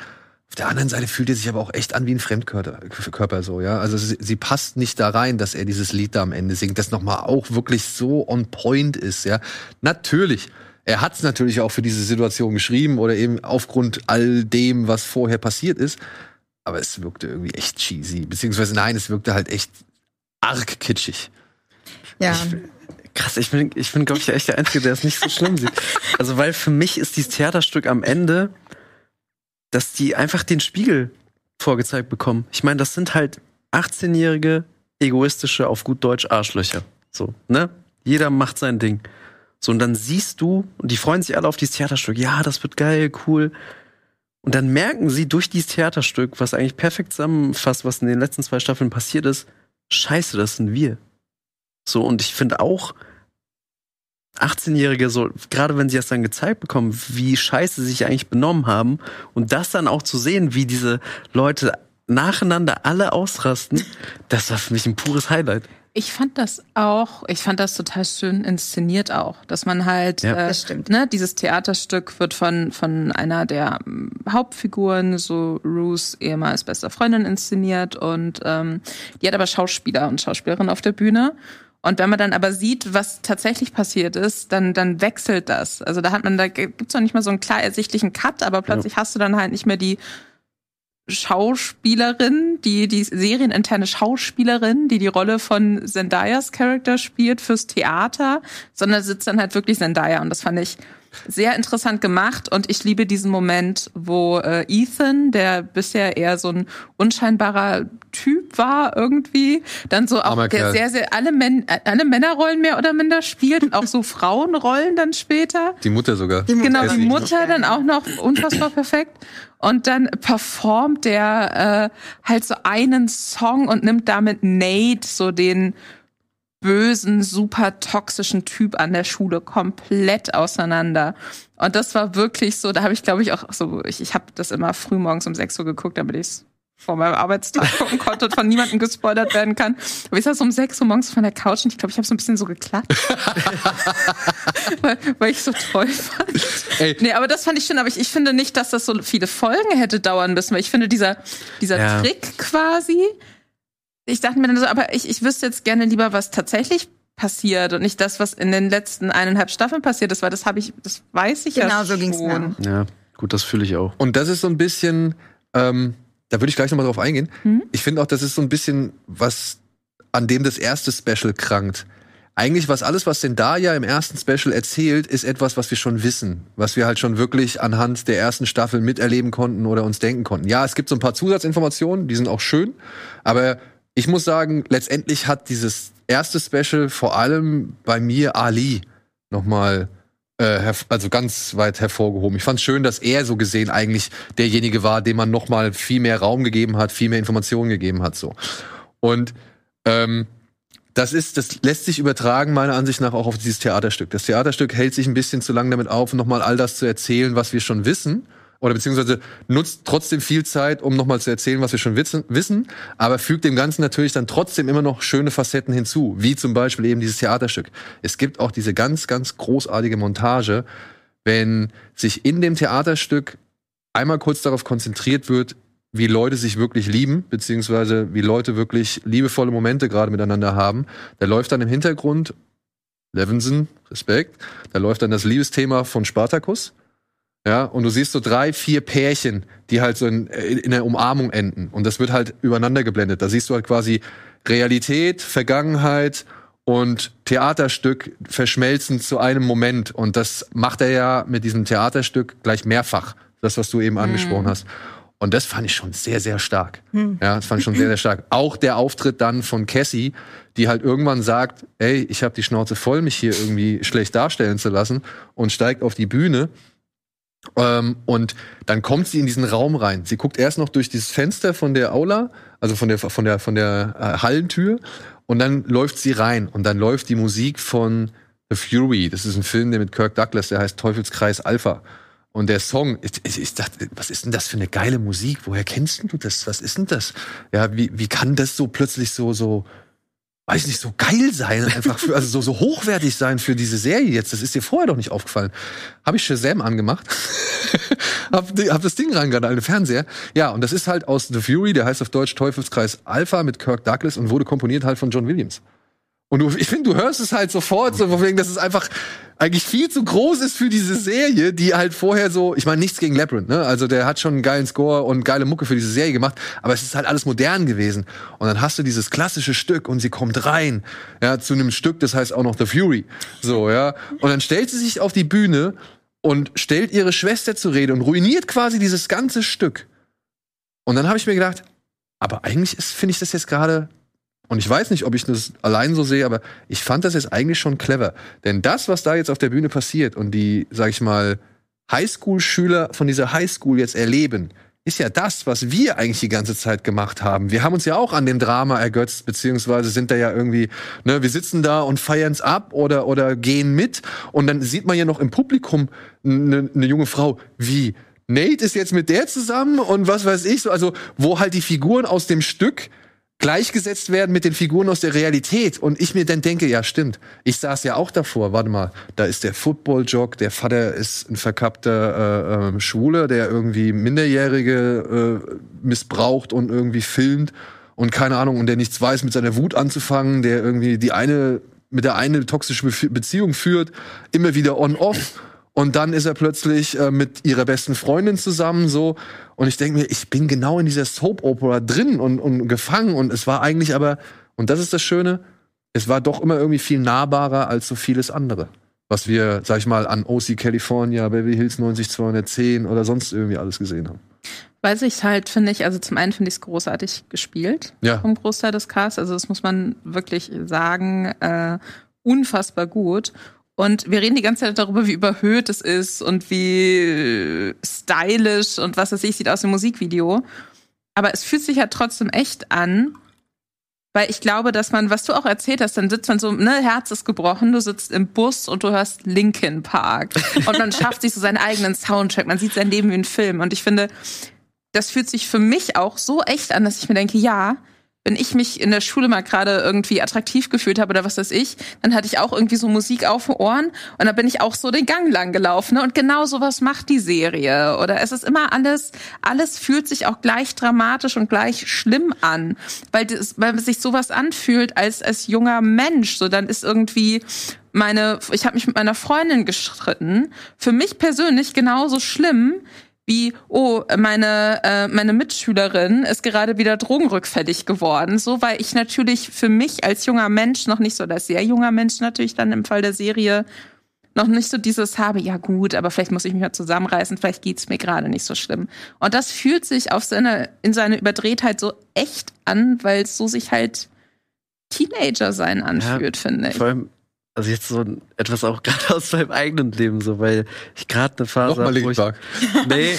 Auf der anderen Seite fühlt er sich aber auch echt an wie ein Fremdkörper so, ja. Also sie, sie, passt nicht da rein, dass er dieses Lied da am Ende singt, das nochmal auch wirklich so on point ist, ja. Natürlich. Er hat es natürlich auch für diese Situation geschrieben oder eben aufgrund all dem, was vorher passiert ist. Aber es wirkte irgendwie echt cheesy. Beziehungsweise nein, es wirkte halt echt arg kitschig. Ja. Ich, krass, ich bin, ich bin, glaube ich, echt der Einzige, der es nicht so schlimm sieht. Also, weil für mich ist dieses Theaterstück am Ende dass die einfach den Spiegel vorgezeigt bekommen. Ich meine, das sind halt 18-jährige, egoistische, auf gut Deutsch Arschlöcher. So, ne? Jeder macht sein Ding. So, und dann siehst du, und die freuen sich alle auf dieses Theaterstück. Ja, das wird geil, cool. Und dann merken sie durch dieses Theaterstück, was eigentlich perfekt zusammenfasst, was in den letzten zwei Staffeln passiert ist, scheiße, das sind wir. So, und ich finde auch, 18-Jährige so, gerade wenn sie das dann gezeigt bekommen, wie scheiße sie sich eigentlich benommen haben und das dann auch zu sehen, wie diese Leute nacheinander alle ausrasten, das war für mich ein pures Highlight. Ich fand das auch, ich fand das total schön inszeniert auch, dass man halt, Ja. äh, Das stimmt. ne, dieses Theaterstück wird von, von einer der ähm, Hauptfiguren, so Ruths ehemals bester Freundin inszeniert und ähm, die hat aber Schauspieler und Schauspielerinnen auf der Bühne. Und wenn man dann aber sieht, was tatsächlich passiert ist, dann, dann wechselt das. Also da hat man, da gibt's noch nicht mal so einen klar ersichtlichen Cut, aber plötzlich hast du dann halt nicht mehr die Schauspielerin, die die serieninterne Schauspielerin, die die Rolle von Zendayas Charakter spielt fürs Theater, sondern sitzt dann halt wirklich Zendaya und das fand ich sehr interessant gemacht und ich liebe diesen Moment, wo äh, Ethan, der bisher eher so ein unscheinbarer Typ war irgendwie, dann so auch Armer der Kerl. sehr sehr alle, Män alle Männerrollen mehr oder minder spielt und auch so *laughs* Frauenrollen dann später. Die Mutter sogar. Genau, Essie. die Mutter dann auch noch unfassbar perfekt. Und dann performt der äh, halt so einen Song und nimmt damit Nate, so den bösen, super toxischen Typ an der Schule, komplett auseinander. Und das war wirklich so, da habe ich, glaube ich, auch so, ich, ich habe das immer früh morgens um 6 Uhr geguckt, damit ich vor meinem Arbeitstag *laughs* gucken konnte und von niemandem gespoilert werden kann. Aber ich saß um 6 Uhr morgens von der Couch und ich glaube, ich habe so ein bisschen so geklatscht. *laughs* weil, weil ich so toll fand. Ey. Nee, aber das fand ich schön, aber ich, ich finde nicht, dass das so viele Folgen hätte dauern müssen, weil ich finde, dieser, dieser Ja. Trick quasi, ich dachte mir dann so, aber ich, ich wüsste jetzt gerne lieber, was tatsächlich passiert und nicht das, was in den letzten eineinhalb Staffeln passiert ist, weil das habe ich, das weiß ich ja Genau so schon. ging's mir. Ja, gut, das fühle ich auch. Und das ist so ein bisschen, ähm, da würde ich gleich nochmal drauf eingehen. Ich finde auch, das ist so ein bisschen, was an dem das erste Special krankt. Eigentlich, was alles, was Zendaya im ersten Special erzählt, ist etwas, was wir schon wissen. Was wir halt schon wirklich anhand der ersten Staffel miterleben konnten oder uns denken konnten. Ja, es gibt so ein paar Zusatzinformationen, die sind auch schön. Aber ich muss sagen, letztendlich hat dieses erste Special vor allem bei mir Ali nochmal äh, also ganz weit hervorgehoben. Ich fand es schön, dass er so gesehen eigentlich derjenige war, dem man noch mal viel mehr Raum gegeben hat, viel mehr Informationen gegeben hat. So und ähm, das ist, das lässt sich übertragen meiner Ansicht nach auch auf dieses Theaterstück. Das Theaterstück hält sich ein bisschen zu lang damit auf, nochmal all das zu erzählen, was wir schon wissen. Oder beziehungsweise nutzt trotzdem viel Zeit, um nochmal zu erzählen, was wir schon wissen, aber fügt dem Ganzen natürlich dann trotzdem immer noch schöne Facetten hinzu, wie zum Beispiel eben dieses Theaterstück. Es gibt auch diese ganz, ganz großartige Montage, wenn sich in dem Theaterstück einmal kurz darauf konzentriert wird, wie Leute sich wirklich lieben, beziehungsweise wie Leute wirklich liebevolle Momente gerade miteinander haben. Da läuft dann im Hintergrund Levinson, Respekt, da läuft dann das Liebesthema von Spartacus. Ja, und du siehst so drei, vier Pärchen, die halt so in, in der Umarmung enden. Und das wird halt übereinander geblendet. Da siehst du halt quasi Realität, Vergangenheit und Theaterstück verschmelzen zu einem Moment. Und das macht er ja mit diesem Theaterstück gleich mehrfach. Das, was du eben angesprochen hast. Und das fand ich schon sehr, sehr stark. Ja, das fand ich schon sehr, sehr stark. Auch der Auftritt dann von Cassie, die halt irgendwann sagt, ey, ich habe die Schnauze voll, mich hier irgendwie schlecht darstellen zu lassen und steigt auf die Bühne. Ähm, und dann kommt sie in diesen Raum rein. Sie guckt erst noch durch dieses Fenster von der Aula, also von der, von der, von der äh, Hallentür. Und dann läuft sie rein. Und dann läuft die Musik von The Fury. Das ist ein Film, der mit Kirk Douglas, der heißt Teufelskreis Alpha. Und der Song, ich, ich, ich dachte, was ist denn das für eine geile Musik? Woher kennst du das? Was ist denn das? Ja, wie, wie kann das so plötzlich so, so, weiß nicht, so geil sein, einfach für, also so, so hochwertig sein für diese Serie jetzt. Das ist dir vorher doch nicht aufgefallen. Habe ich Shazam angemacht, *laughs* hab, hab das Ding reingegangen, den Fernseher. Ja, und das ist halt aus The Fury, der heißt auf Deutsch Teufelskreis Alpha mit Kirk Douglas und wurde komponiert halt von John Williams. Und du, ich finde, du hörst es halt sofort, so von wegen, dass es einfach eigentlich viel zu groß ist für diese Serie, die halt vorher so, ich meine, nichts gegen Labyrinth, ne? Also der hat schon einen geilen Score und geile Mucke für diese Serie gemacht, aber es ist halt alles modern gewesen. Und dann hast du dieses klassische Stück und sie kommt rein, ja, zu einem Stück, das heißt auch noch The Fury. So, ja. Und dann stellt sie sich auf die Bühne und stellt ihre Schwester zur Rede und ruiniert quasi dieses ganze Stück. Und dann habe ich mir gedacht, aber eigentlich ist, finde ich das jetzt gerade und ich weiß nicht, ob ich das allein so sehe, aber ich fand das jetzt eigentlich schon clever. Denn das, was da jetzt auf der Bühne passiert und die, sag ich mal, Highschool-Schüler von dieser Highschool jetzt erleben, ist ja das, was wir eigentlich die ganze Zeit gemacht haben. Wir haben uns ja auch an dem Drama ergötzt, beziehungsweise sind da ja irgendwie, ne, wir sitzen da und feiern's ab oder, oder gehen mit. Und dann sieht man ja noch im Publikum eine ne junge Frau, wie Nate ist jetzt mit der zusammen und was weiß ich so, also wo halt die Figuren aus dem Stück gleichgesetzt werden mit den Figuren aus der Realität. Und ich mir dann denke, ja, stimmt. Ich saß ja auch davor. Warte mal, da ist der Football-Jog, der Vater ist ein verkappter äh, äh, Schwuler, der irgendwie Minderjährige äh, missbraucht und irgendwie filmt und keine Ahnung, und der nichts weiß, mit seiner Wut anzufangen, der irgendwie die eine mit der eine toxische Be Beziehung führt, immer wieder on-off. Und dann ist er plötzlich äh, mit ihrer besten Freundin zusammen so. Und ich denke mir, ich bin genau in dieser Soap-Opera drin und, und gefangen. Und es war eigentlich aber, und das ist das Schöne, es war doch immer irgendwie viel nahbarer als so vieles andere. Was wir, sag ich mal, an OC California, Beverly Hills 90210 oder sonst irgendwie alles gesehen haben. Weiß ich halt, finde ich, also zum einen finde ich es großartig gespielt Ja. vom Großteil des Casts. Also das muss man wirklich sagen, äh, unfassbar gut. Und wir reden die ganze Zeit darüber, wie überhöht es ist und wie äh, stylisch und was weiß ich, sieht aus dem Musikvideo. Aber es fühlt sich ja trotzdem echt an, weil ich glaube, dass man, was du auch erzählt hast, dann sitzt man so, ne, Herz ist gebrochen, du sitzt im Bus und du hörst Linkin Park. Und man *laughs* schafft sich so seinen eigenen Soundtrack, man sieht sein Leben wie ein Film. Und ich finde, das fühlt sich für mich auch so echt an, dass ich mir denke, ja, wenn ich mich in der Schule mal gerade irgendwie attraktiv gefühlt habe oder was weiß ich, dann hatte ich auch irgendwie so Musik auf den Ohren und dann bin ich auch so den Gang lang gelaufen. Ne? Und genau sowas macht die Serie. Oder es ist immer alles, alles fühlt sich auch gleich dramatisch und gleich schlimm an. Weil, das, weil sich sowas anfühlt als, als junger Mensch. So, dann ist irgendwie meine, ich habe mich mit meiner Freundin gestritten. Für mich persönlich genauso schlimm wie, oh, meine, äh, meine Mitschülerin ist gerade wieder drogenrückfällig geworden. So, weil ich natürlich für mich als junger Mensch, noch nicht so als sehr junger Mensch natürlich dann im Fall der Serie, noch nicht so dieses habe, ja gut, aber vielleicht muss ich mich mal zusammenreißen, vielleicht geht's mir gerade nicht so schlimm. Und das fühlt sich auf seine, in seine Überdrehtheit so echt an, weil es so sich halt Teenager sein anfühlt, finde ich. Vor allem, also jetzt so ein- etwas auch *laughs* gerade aus meinem eigenen Leben so, weil ich gerade eine Phase Nochmal hab, wo ich. *laughs* Nee,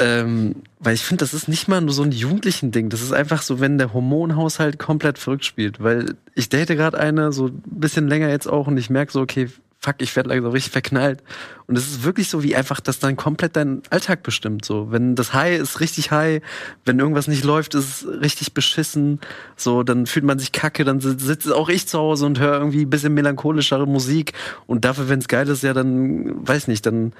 ähm, weil ich finde, das ist nicht mal nur so ein jugendlichen Ding. Das ist einfach so, wenn der Hormonhaushalt komplett verrückt spielt. Weil ich date gerade eine, so ein bisschen länger jetzt auch, und ich merke so, okay, fuck, ich werde langsam richtig verknallt. Und es ist wirklich so, wie einfach das dann komplett deinen Alltag bestimmt. So, wenn das High ist richtig high, wenn irgendwas nicht läuft, ist es richtig beschissen. So, dann fühlt man sich kacke, dann si- sitze auch ich zu Hause und höre irgendwie ein bisschen melancholischere Musik. Und dafür, wenn es geil ist, ja, dann, weiß nicht, dann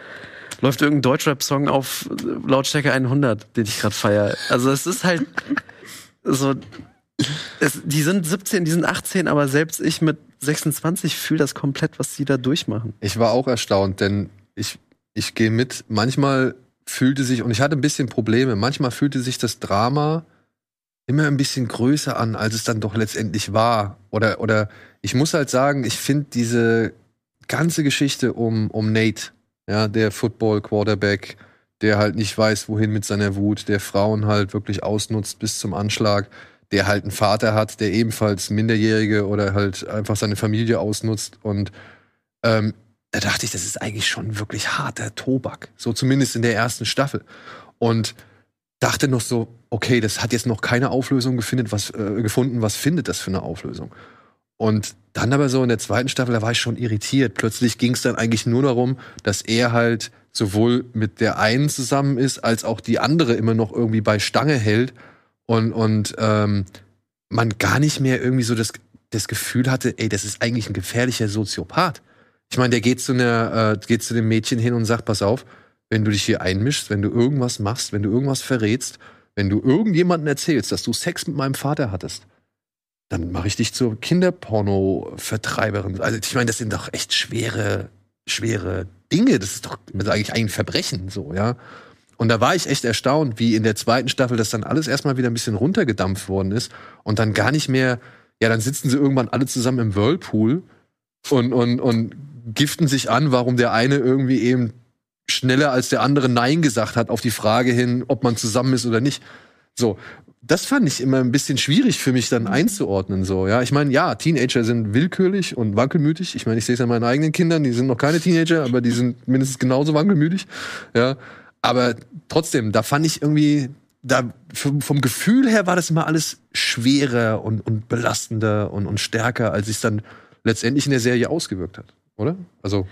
läuft irgendein Deutschrap-Song auf Lautstärke 100, den ich gerade feier. Also es ist halt *laughs* so, es, die sind 17, die sind 18, aber selbst ich mit 26 fühle das komplett, was sie da durchmachen. Ich war auch erstaunt, denn ich, ich gehe mit. Manchmal fühlte sich, und ich hatte ein bisschen Probleme, manchmal fühlte sich das Drama immer ein bisschen größer an, als es dann doch letztendlich war. Oder, oder ich muss halt sagen, ich finde diese ganze Geschichte um, um Nate, ja, der Football-Quarterback, der halt nicht weiß, wohin mit seiner Wut, der Frauen halt wirklich ausnutzt bis zum Anschlag, der halt einen Vater hat, der ebenfalls Minderjährige oder halt einfach seine Familie ausnutzt und ähm, da dachte ich, das ist eigentlich schon wirklich harter Tobak. So zumindest in der ersten Staffel. Und dachte noch so, okay, das hat jetzt noch keine Auflösung gefunden, was, äh, gefunden, was findet das für eine Auflösung? Und dann aber so in der zweiten Staffel, da war ich schon irritiert. Plötzlich ging es dann eigentlich nur darum, dass er halt sowohl mit der einen zusammen ist, als auch die andere immer noch irgendwie bei Stange hält und, und ähm, man gar nicht mehr irgendwie so das, das Gefühl hatte, ey, das ist eigentlich ein gefährlicher Soziopath. Ich meine, der geht zu, einer, äh, geht zu dem Mädchen hin und sagt, pass auf, wenn du dich hier einmischst, wenn du irgendwas machst, wenn du irgendwas verrätst, wenn du irgendjemanden erzählst, dass du Sex mit meinem Vater hattest, dann mache ich dich zur Kinderporno-Vertreiberin. Also ich meine, das sind doch echt schwere, schwere Dinge. Das ist doch ist eigentlich ein Verbrechen, so, ja. Und da war ich echt erstaunt, wie in der zweiten Staffel das dann alles erstmal wieder ein bisschen runtergedampft worden ist und dann gar nicht mehr, ja, dann sitzen sie irgendwann alle zusammen im Whirlpool und, und, und giften sich an, warum der eine irgendwie eben schneller als der andere Nein gesagt hat auf die Frage hin, ob man zusammen ist oder nicht. So, das fand ich immer ein bisschen schwierig für mich dann einzuordnen. So, ja, ich meine, ja, Teenager sind willkürlich und wankelmütig. Ich meine, ich sehe es an meinen eigenen Kindern, die sind noch keine Teenager, aber die sind mindestens genauso wankelmütig. Ja, aber trotzdem, da fand ich irgendwie, da vom, Gefühl her war das immer alles schwerer und, und belastender und, und stärker, als es dann letztendlich in der Serie ausgewirkt hat, oder? Also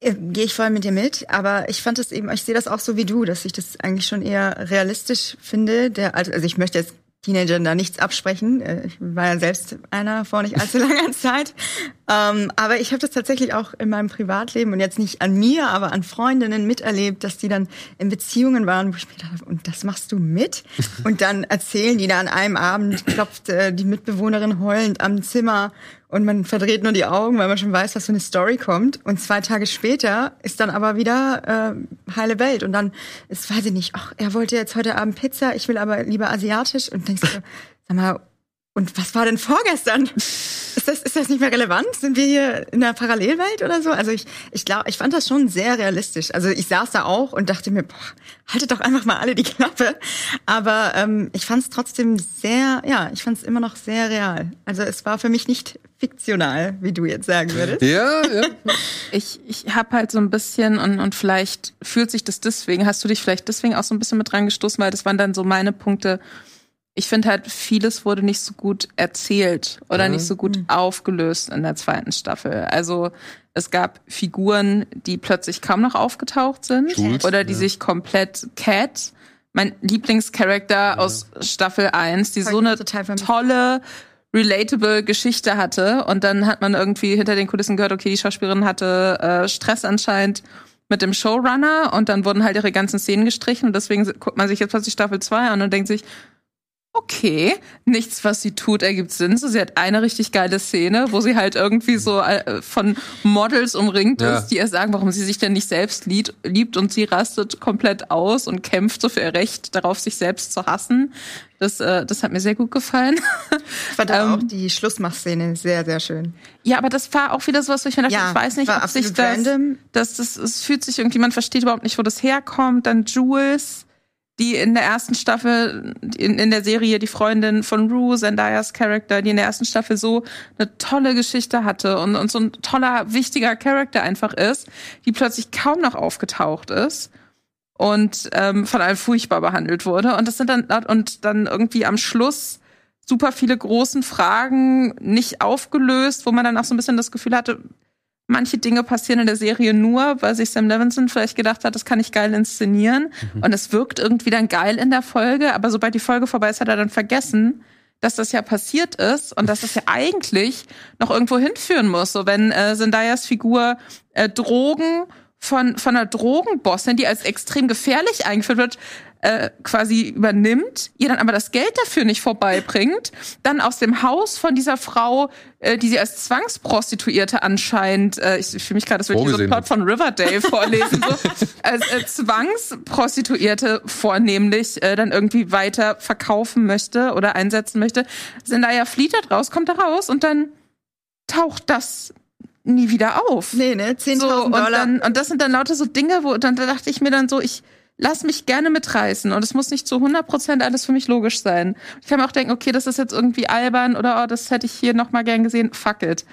Äh, Gehe ich voll mit dir mit, aber ich fand es eben, ich sehe das auch so wie du, dass ich das eigentlich schon eher realistisch finde. Der, also, also ich möchte jetzt Teenagern da nichts absprechen. Äh, Ich war ja selbst einer vor nicht allzu langer *laughs* Zeit. Ähm, aber ich habe das tatsächlich auch in meinem Privatleben und jetzt nicht an mir, aber an Freundinnen miterlebt, dass die dann in Beziehungen waren, wo ich mir gedacht habe, und das machst du mit? *laughs* Und dann erzählen die da an einem Abend, klopft äh, die Mitbewohnerin heulend am Zimmer und man verdreht nur die Augen, weil man schon weiß, was für eine Story kommt. Und zwei Tage später ist dann aber wieder äh, heile Welt. Und dann ist, weiß ich nicht, ach, er wollte jetzt heute Abend Pizza, ich will aber lieber asiatisch. Und denkst du, *laughs* sag mal, und was war denn vorgestern? *laughs* Ist das, ist das nicht mehr relevant? Sind wir hier in einer Parallelwelt oder so? Also ich, ich glaube, ich fand das schon sehr realistisch. Also ich saß da auch und dachte mir, boah, haltet doch einfach mal alle die Klappe. Aber ähm, ich fand es trotzdem sehr, ja, ich fand es immer noch sehr real. Also es war für mich nicht fiktional, wie du jetzt sagen würdest. Ja, ja. *laughs* Ich, ich habe halt so ein bisschen und, und vielleicht fühlt sich das deswegen, hast du dich vielleicht deswegen auch so ein bisschen mit reingestoßen, weil das waren dann so meine Punkte. Ich finde halt, vieles wurde nicht so gut erzählt oder nicht so gut aufgelöst in der zweiten Staffel. Also es gab Figuren, die plötzlich kaum noch aufgetaucht sind Jules, oder die ja. sich komplett Cat, mein Lieblingscharakter aus Staffel 1, die so eine tolle relatable Geschichte hatte. Und dann hat man irgendwie hinter den Kulissen gehört, okay, die Schauspielerin hatte äh, Stress anscheinend mit dem Showrunner. Und dann wurden halt ihre ganzen Szenen gestrichen. Und deswegen guckt man sich jetzt plötzlich Staffel 2 an und denkt sich, okay, nichts, was sie tut, ergibt Sinn. So, sie hat eine richtig geile Szene, wo sie halt irgendwie so äh, von Models umringt Ja. ist, die ihr sagen, warum sie sich denn nicht selbst lieb, liebt und sie rastet komplett aus und kämpft so für ihr Recht darauf, sich selbst zu hassen. Das, äh, das hat mir sehr gut gefallen. Ich fand aber Ähm, auch die Schlussmachszene sehr, sehr schön. Ja, aber das war auch wieder sowas, wo ich mir dachte, Ja, ich weiß nicht, ob sich das, random. das, das, es fühlt sich irgendwie, man versteht überhaupt nicht, wo das herkommt. Dann Jules, die in der ersten Staffel, in, in der Serie, die Freundin von Rue, Zendayas Charakter, die in der ersten Staffel so eine tolle Geschichte hatte und, und so ein toller, wichtiger Charakter einfach ist, die plötzlich kaum noch aufgetaucht ist und ähm, von allem furchtbar behandelt wurde. Und das sind dann, und dann irgendwie am Schluss super viele großen Fragen nicht aufgelöst, wo man dann auch so ein bisschen das Gefühl hatte, manche Dinge passieren in der Serie nur, weil sich Sam Levinson vielleicht gedacht hat, das kann ich geil inszenieren. Und es wirkt irgendwie dann geil in der Folge, aber sobald die Folge vorbei ist, hat er dann vergessen, dass das ja passiert ist und dass das ja eigentlich noch irgendwo hinführen muss. So wenn äh, Zendayas Figur äh, Drogen von, von einer Drogenbossin, die als extrem gefährlich eingeführt wird, äh, quasi übernimmt, ihr dann aber das Geld dafür nicht vorbeibringt, dann aus dem Haus von dieser Frau, äh, die sie als Zwangsprostituierte anscheinend, äh, ich fühle mich gerade, als würde ich hier so Plot von Riverdale *laughs* vorlesen, so, als äh, Zwangsprostituierte vornehmlich äh, dann irgendwie weiter verkaufen möchte oder einsetzen möchte. Zendaya flieht da draus, kommt da raus und dann taucht das nie wieder auf. Nee, ne? 10.000 So, und, Dollar. dann, und das sind dann lauter so Dinge, wo dann da dachte ich mir dann so, ich lass mich gerne mitreißen und es muss nicht zu 100% alles für mich logisch sein. Ich kann mir auch denken, okay, das ist jetzt irgendwie albern oder oh, das hätte ich hier noch mal gern gesehen, fuck it.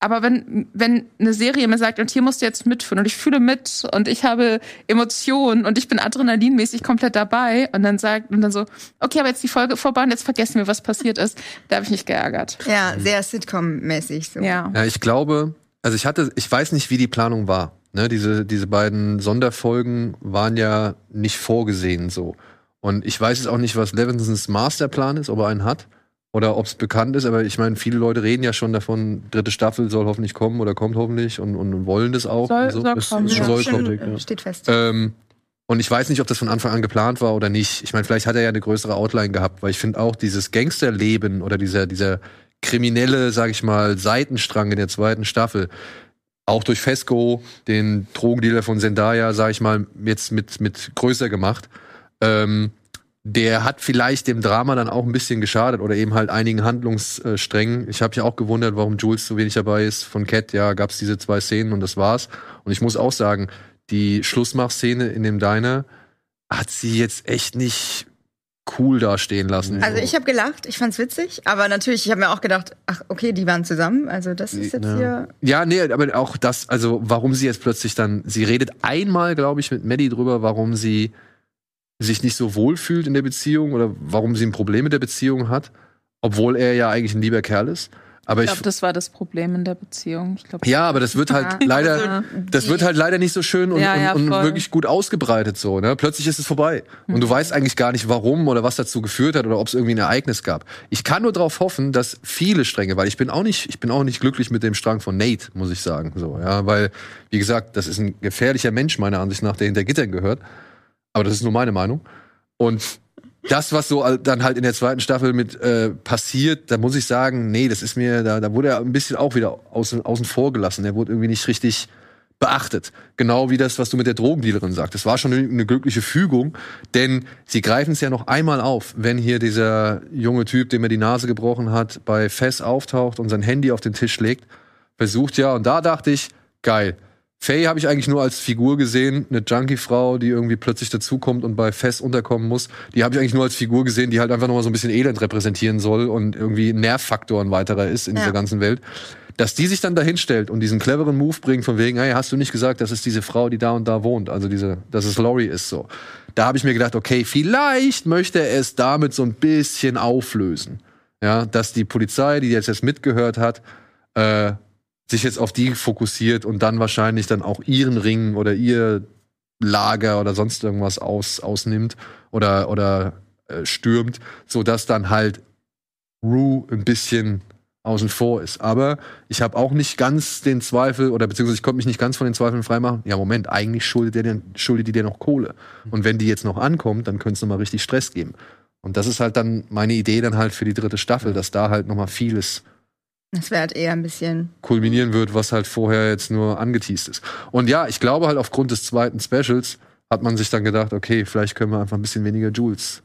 Aber wenn, wenn eine Serie mir sagt, und hier musst du jetzt mitführen und ich fühle mit und ich habe Emotionen und ich bin adrenalinmäßig komplett dabei und dann sagt, und dann so, okay, aber jetzt die Folge vorbei und jetzt vergessen wir, was passiert ist, da habe ich mich geärgert. ja, sehr Sitcom-mäßig. So. Ja. Ja, ich glaube, also ich hatte, ich weiß nicht, wie die Planung war. Ne, diese, diese beiden Sonderfolgen waren ja nicht vorgesehen so. Und ich weiß jetzt auch nicht, was Levinsons Masterplan ist, ob er einen hat oder ob es bekannt ist, aber ich meine, viele Leute reden ja schon davon, dritte Staffel soll hoffentlich kommen oder kommt hoffentlich und, und wollen das auch. Soll- so. soll Es- kommen, ja. soll kommen. äh, Steht fest. Ähm, und ich weiß nicht, ob das von Anfang an geplant war oder nicht. Ich meine, vielleicht hat er ja eine größere Outline gehabt, weil ich finde auch dieses Gangsterleben oder dieser, dieser kriminelle, sag ich mal, Seitenstrang in der zweiten Staffel, auch durch Fesco, den Drogendealer von Zendaya, sag ich mal, jetzt mit, mit größer gemacht. Ähm, der hat vielleicht dem Drama dann auch ein bisschen geschadet oder eben halt einigen Handlungssträngen. Ich habe ja auch gewundert, warum Jules so wenig dabei ist. Von Cat, ja, gab es diese zwei Szenen und das war's. Und ich muss auch sagen, die Schlussmachszene in dem Diner hat sie jetzt echt nicht cool dastehen lassen. Also ich habe gelacht, ich fand's witzig, aber natürlich, ich habe mir auch gedacht, ach okay, die waren zusammen, also das ist jetzt Ja. hier. Ja, nee, aber auch das, also warum sie jetzt plötzlich dann, sie redet einmal, glaube ich, mit Maddie drüber, warum sie sich nicht so wohl fühlt in der Beziehung oder warum sie ein Problem mit der Beziehung hat, obwohl er ja eigentlich ein lieber Kerl ist. Aber Ich glaube, das war das Problem in der Beziehung. Glaub, ja, aber das wird halt Ja. leider, Also, das wird halt leider nicht so schön und, Ja, ja, und, wirklich gut ausgebreitet so. Ne? Plötzlich ist es vorbei und Mhm. du weißt eigentlich gar nicht, warum oder was dazu geführt hat oder ob es irgendwie ein Ereignis gab. Ich kann nur darauf hoffen, dass viele Stränge, weil ich bin auch nicht, ich bin auch nicht glücklich mit dem Strang von Nate, muss ich sagen, so, ja, weil wie gesagt, das ist ein gefährlicher Mensch meiner Ansicht nach, der hinter Gittern gehört. Aber das ist nur meine Meinung. Und das, was so dann halt in der zweiten Staffel mit äh, passiert, da muss ich sagen, nee, das ist mir, da, da wurde er ein bisschen auch wieder außen, außen vor gelassen. Er wurde irgendwie nicht richtig beachtet. Genau wie das, was du mit der Drogendealerin sagst. Das war schon eine, eine glückliche Fügung, denn sie greifen es ja noch einmal auf, wenn hier dieser junge Typ, dem er die Nase gebrochen hat, bei Fess auftaucht und sein Handy auf den Tisch legt, versucht ja, und da dachte ich, geil. Faye habe ich eigentlich nur als Figur gesehen, eine Junkie-Frau, die irgendwie plötzlich dazukommt und bei Fess unterkommen muss. Die habe ich eigentlich nur als Figur gesehen, die halt einfach nochmal so ein bisschen Elend repräsentieren soll und irgendwie ein Nervfaktor ein weiterer ist in Ja. dieser ganzen Welt. Dass die sich dann dahin stellt und diesen cleveren Move bringt, von wegen, hey, hast du nicht gesagt, das ist diese Frau, die da und da wohnt, also diese, dass es Laurie ist so. Da habe ich mir gedacht, okay, vielleicht möchte er es damit so ein bisschen auflösen. Ja, dass die Polizei, die jetzt jetzt mitgehört hat, äh, sich jetzt auf die fokussiert und dann wahrscheinlich dann auch ihren Ring oder ihr Lager oder sonst irgendwas aus, ausnimmt oder, oder äh, stürmt, sodass dann halt Rue ein bisschen außen vor ist. Aber ich habe auch nicht ganz den Zweifel, oder beziehungsweise ich konnte mich nicht ganz von den Zweifeln freimachen. Ja, Moment, eigentlich schuldet, der, den- schuldet die dir noch Kohle. Und wenn die jetzt noch ankommt, dann könnte es nochmal richtig Stress geben. Und das ist halt dann meine Idee dann halt für die dritte Staffel, dass da halt nochmal vieles Das wäre halt eher ein bisschen. kulminieren wird, was halt vorher jetzt nur angeteased ist. Und ja, ich glaube halt aufgrund des zweiten Specials hat man sich dann gedacht, okay, vielleicht können wir einfach ein bisschen weniger Jules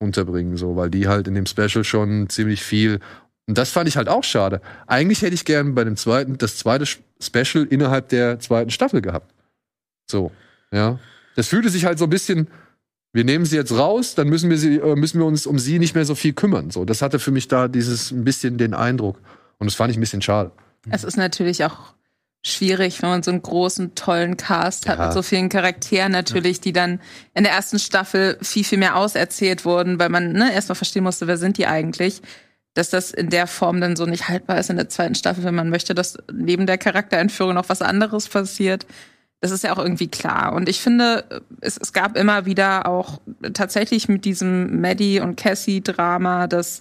unterbringen, so, weil die halt in dem Special schon ziemlich viel. Und das fand ich halt auch schade. Eigentlich hätte ich gern bei dem zweiten, das zweite Special innerhalb der zweiten Staffel gehabt. So, ja. Das fühlte sich halt so ein bisschen, wir nehmen sie jetzt raus, dann müssen wir, sie, äh, müssen wir uns um sie nicht mehr so viel kümmern. So, das hatte für mich da dieses ein bisschen den Eindruck. Und das fand ich ein bisschen schade. Es ist natürlich auch schwierig, wenn man so einen großen, tollen Cast hat Ja. mit so vielen Charakteren natürlich, die dann in der ersten Staffel viel, viel mehr auserzählt wurden, weil man ne, erstmal verstehen musste, wer sind die eigentlich. Dass das in der Form dann so nicht haltbar ist in der zweiten Staffel, wenn man möchte, dass neben der Charakterentführung noch was anderes passiert. Das ist ja auch irgendwie klar. Und ich finde, es, es gab immer wieder auch tatsächlich mit diesem Maddie und Cassie-Drama, das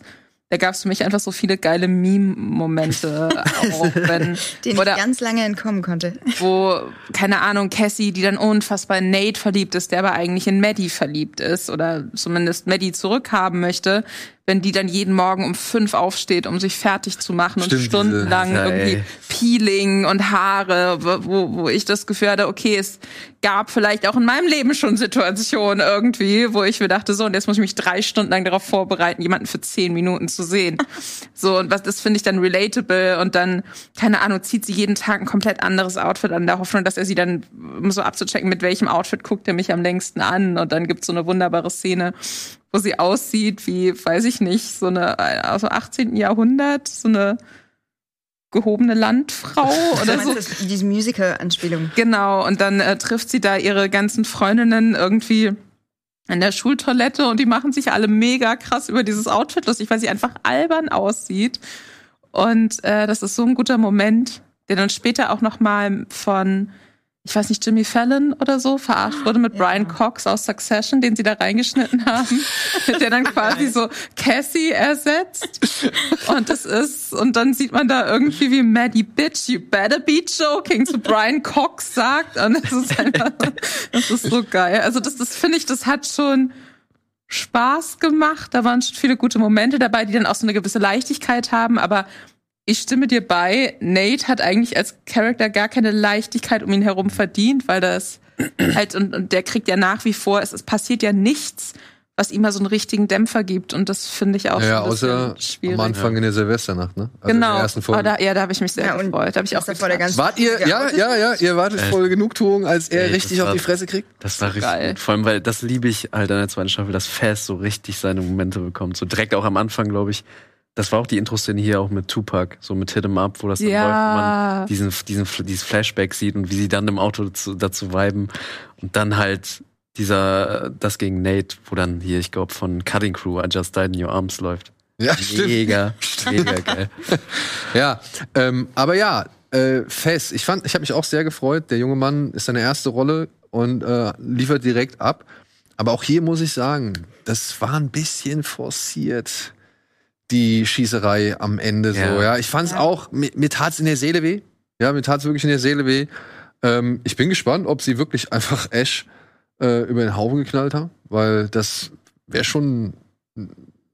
da gab es für mich einfach so viele geile Meme-Momente, *laughs* auch wenn *laughs* Den ich ganz lange entkommen konnte. wo, keine Ahnung, Cassie, die dann unfassbar in Nate verliebt ist, der aber eigentlich in Maddie verliebt ist oder zumindest Maddie zurückhaben möchte, wenn die dann jeden Morgen um fünf aufsteht, um sich fertig zu machen Stimmt, und stundenlang diese- Alter, irgendwie ey. Peeling und Haare, wo, wo- wo ich das Gefühl hatte, okay, es gab vielleicht auch in meinem Leben schon Situationen irgendwie, wo ich mir dachte, so, und jetzt muss ich mich drei Stunden lang darauf vorbereiten, jemanden für zehn Minuten zu sehen. *laughs* So, und was, das finde ich dann relatable und dann, keine Ahnung, zieht sie jeden Tag ein komplett anderes Outfit an, der Hoffnung, dass er sie dann, um so abzuchecken, mit welchem Outfit guckt er mich am längsten an und dann gibt's so eine wunderbare Szene, wo sie aussieht wie, weiß ich nicht, so eine, aus dem 18. Jahrhundert, so eine gehobene Landfrau *laughs* Du oder meinst so. das, diese Musical-Anspielung. Genau, und dann äh, trifft sie da ihre ganzen Freundinnen irgendwie in der Schultoilette und die machen sich alle mega krass über dieses Outfit lustig, weil sie einfach albern aussieht. Und äh, das ist so ein guter Moment, der dann später auch noch mal von, ich weiß nicht, Jimmy Fallon oder so verarscht wurde mit Brian Cox aus Succession, den sie da reingeschnitten haben, *laughs* mit der dann quasi so Cassie ersetzt. Und das ist, und dann sieht man da irgendwie wie Maddie Bitch, you better be joking, zu Brian Cox sagt. Und das ist einfach, das ist so geil. Also das, das finde ich, das hat schon Spaß gemacht. Da waren schon viele gute Momente dabei, die dann auch so eine gewisse Leichtigkeit haben, aber ich stimme dir bei, Nate hat eigentlich als Charakter gar keine Leichtigkeit um ihn herum verdient, weil das *clears throat* halt, und, und der kriegt ja nach wie vor, es, es passiert ja nichts, was ihm mal so einen richtigen Dämpfer gibt. Und das finde ich auch Ja, so ein bisschen außer schwierig. am Anfang in der Silvesternacht, ne? Also in genau. der ersten Aber Folge. da, ja, da habe ich mich sehr Ja, gefreut. Da habe ich auch war der geklatscht. ganze- Wart ihr, ja, ja, ja, ihr wartet Äh. voll Genugtuung, als er Ey, richtig das auf war- die Fresse kriegt? Das war richtig Geil. gut. Vor allem, weil das liebe ich halt an der zweiten Staffel, dass Fast so richtig seine Momente bekommt. So direkt auch am Anfang, glaube ich. Das war auch die Intro-Szene hier auch mit Tupac, so mit Hit 'em Up, wo das dann Ja. läuft, wo man diesen, diesen, dieses Flashback sieht und wie sie dann im Auto dazu, dazu viben. Und dann halt dieser, das gegen Nate, wo dann hier, ich glaube, von Cutting Crew, I Just Died in Your Arms läuft. Ja, stimmt. Mega, mega geil. *laughs* Ja, ähm, aber ja, äh, Fess, ich fand, ich habe mich auch sehr gefreut. Der junge Mann ist seine erste Rolle und äh, liefert direkt ab. Aber auch hier muss ich sagen, das war ein bisschen forciert, die Schießerei am Ende so. Ja. Ja, ich fand es auch, mir, mir tat's in der Seele weh. Ja, mir tat's wirklich in der Seele weh. Ähm, ich bin gespannt, ob sie wirklich *laughs* einfach Ash äh, über den Haufen geknallt haben, weil das wäre schon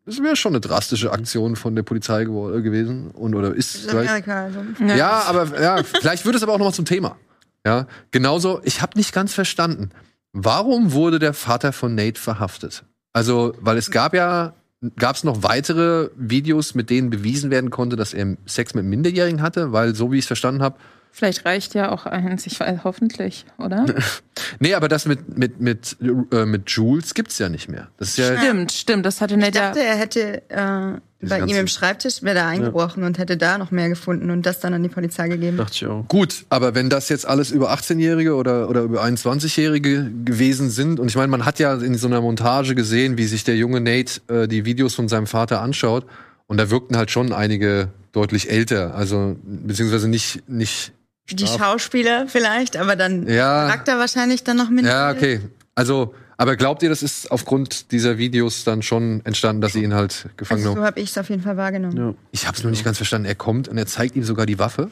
das wäre schon eine drastische Aktion von der Polizei äh, gewesen und oder ist Amerika, also. ja, aber ja, vielleicht wird es aber auch noch mal zum Thema. Ja, genauso. Ich habe nicht ganz verstanden, warum wurde der Vater von Nate verhaftet? Also, weil es gab ja, gab es noch weitere Videos, mit denen bewiesen werden konnte, dass er Sex mit Minderjährigen hatte, weil so wie ich es verstanden habe, Vielleicht reicht ja auch eins, ich weiß, hoffentlich, oder? *laughs* nee, aber das mit mit mit äh, mit Jules gibt's ja nicht mehr. Das ist ja Stimmt, stimmt, das hatte Ich dachte, er hätte äh, bei ihm im Schreibtisch wäre da eingebrochen und hätte da noch mehr gefunden und das dann an die Polizei gegeben. Dachte ich auch. Gut, aber wenn das jetzt alles über 18-Jährige oder, oder über 21-Jährige gewesen sind, und ich meine, man hat ja in so einer Montage gesehen, wie sich der junge Nate äh, die Videos von seinem Vater anschaut, und da wirkten halt schon einige deutlich älter, also beziehungsweise nicht, nicht Die Schauspieler vielleicht, aber dann Ja. Charakter wahrscheinlich dann noch mit. Ja, okay. Also, aber glaubt ihr, das ist aufgrund dieser Videos dann schon entstanden, dass sie ihn halt gefangen Also haben? so habe ich es auf jeden Fall wahrgenommen. Ja. Ich habe es nur nicht ganz verstanden. Er kommt und er zeigt ihm sogar die Waffe.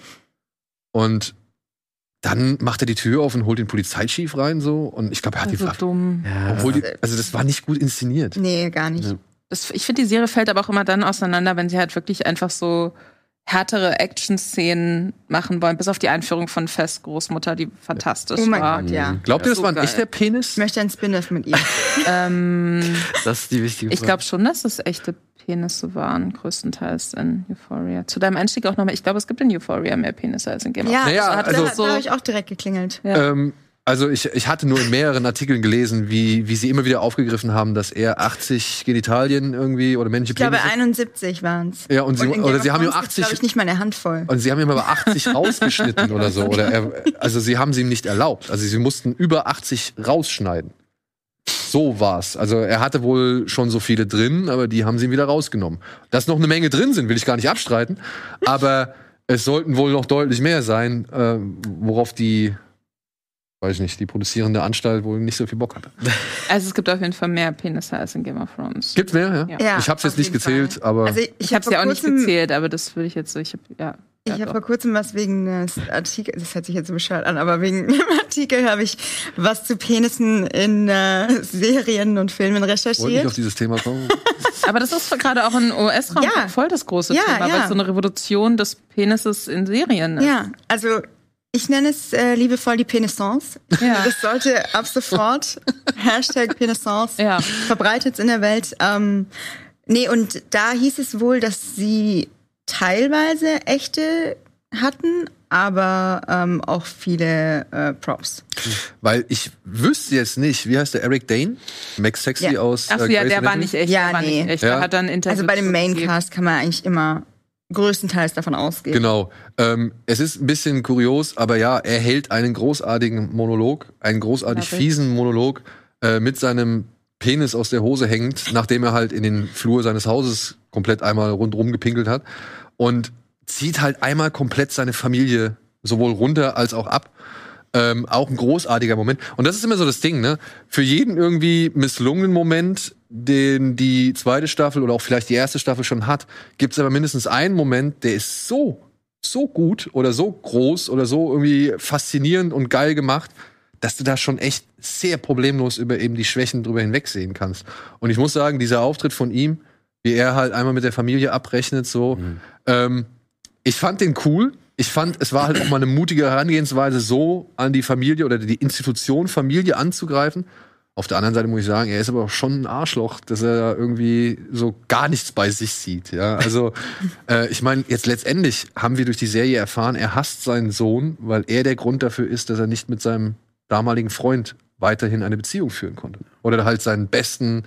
Und dann macht er die Tür auf und holt den Polizeichief rein so. Und ich glaube, er hat die so Waffe. dumm. Ja, Obwohl die, also das war nicht gut inszeniert. Nee, gar nicht. Ja. Das, ich finde, die Serie fällt aber auch immer dann auseinander, wenn sie halt wirklich einfach so härtere Action-Szenen machen wollen, bis auf die Einführung von Fest Großmutter, die fantastisch Oh mein war. Gott, ja. Glaubt ihr, das So war ein geil. echter Penis? Ich möchte einen Spin-off mit ihm. *laughs* Ähm, das ist die wichtige ich Frage. glaube schon, dass es echte Penisse waren, größtenteils in Euphoria. Zu deinem Einstieg auch nochmal, ich glaube, es gibt in Euphoria mehr Penisse als in Game of Ja, Naja, da, also- da, da habe ich auch direkt geklingelt. Ja. Ähm, also ich, ich hatte nur in mehreren Artikeln gelesen, wie, wie sie immer wieder aufgegriffen haben, dass er 80 Genitalien irgendwie oder männliche Ich glaube, Penisse. 71 waren es. Ja, und sie- oder sie haben ihm 80 glaube ich, nicht mal eine Handvoll. Und sie haben ihm aber 80 rausgeschnitten oder so. Oder er, also sie haben sie ihm nicht erlaubt. Also sie mussten über 80 rausschneiden. So war's. Also er hatte wohl schon so viele drin, aber die haben sie ihm wieder rausgenommen. Dass noch eine Menge drin sind, will ich gar nicht abstreiten. Aber es sollten wohl noch deutlich mehr sein, äh, worauf die, weiß ich nicht, die produzierende Anstalt wohl nicht so viel Bock hatte. *laughs* Also es gibt auf jeden Fall mehr Penisse als in Game of Thrones. Gibt's mehr, ja? Ja. Ich hab's jetzt auf nicht gezählt, Fall. aber Also ich, Ich hab habe es ja auch vor nicht kurzem- gezählt, aber das würde ich jetzt so, ich habe ja. Ich ja, habe vor kurzem was wegen eines Artikel, das hört sich jetzt so bescheuert an, aber wegen *laughs* einem Artikel habe ich was zu Penissen in äh, Serien und Filmen wollte nicht recherchiert. auf dieses Thema kommen. *laughs* Aber das ist gerade auch in US-Raum Ja. voll das große Ja, Thema, weil es so eine Revolution des Penises in Serien ist. Ja, also ich nenne es äh, liebevoll die Penissance. Ja. Das sollte ab sofort *laughs* Hashtag Penissance Ja. verbreitet in der Welt. Ähm, nee, und da hieß es wohl, dass sie teilweise echte hatten, aber ähm, auch viele äh, Props. Weil ich wüsste jetzt nicht, wie heißt der Eric Dane? Max Sexy Ja. aus. Ach so, äh, ja, Grey's der war Anatomy? nicht echt. Ja, der war nee. nicht echt. Ja. Also bei dem. Maincast kann man eigentlich immer größtenteils davon ausgehen. Genau. Ähm, es ist ein bisschen kurios, aber ja, er hält einen großartigen Monolog, einen großartig fiesen Monolog äh, mit seinem Penis aus der Hose hängend, nachdem er halt in den Flur seines Hauses komplett einmal rundrum gepinkelt hat und zieht halt einmal komplett seine Familie sowohl runter als auch ab. Ähm, auch ein großartiger Moment. Und das ist immer so das Ding, ne? Für jeden irgendwie misslungenen Moment, den die zweite Staffel oder auch vielleicht die erste Staffel schon hat, gibt es aber mindestens einen Moment, der ist so, so gut oder so groß oder so irgendwie faszinierend und geil gemacht, dass du da schon echt sehr problemlos über eben die Schwächen drüber hinwegsehen kannst. Und ich muss sagen, dieser Auftritt von ihm, wie er halt einmal mit der Familie abrechnet, so, ähm, ich fand den cool. Ich fand, es war halt auch mal eine mutige Herangehensweise, so an die Familie oder die Institution Familie anzugreifen. Auf der anderen Seite muss ich sagen, er ist aber auch schon ein Arschloch, dass er da irgendwie so gar nichts bei sich sieht. Ja, also *laughs* äh, ich meine, jetzt letztendlich haben wir durch die Serie erfahren, er hasst seinen Sohn, weil er der Grund dafür ist, dass er nicht mit seinem damaligen Freund weiterhin eine Beziehung führen konnte. Oder halt seinen besten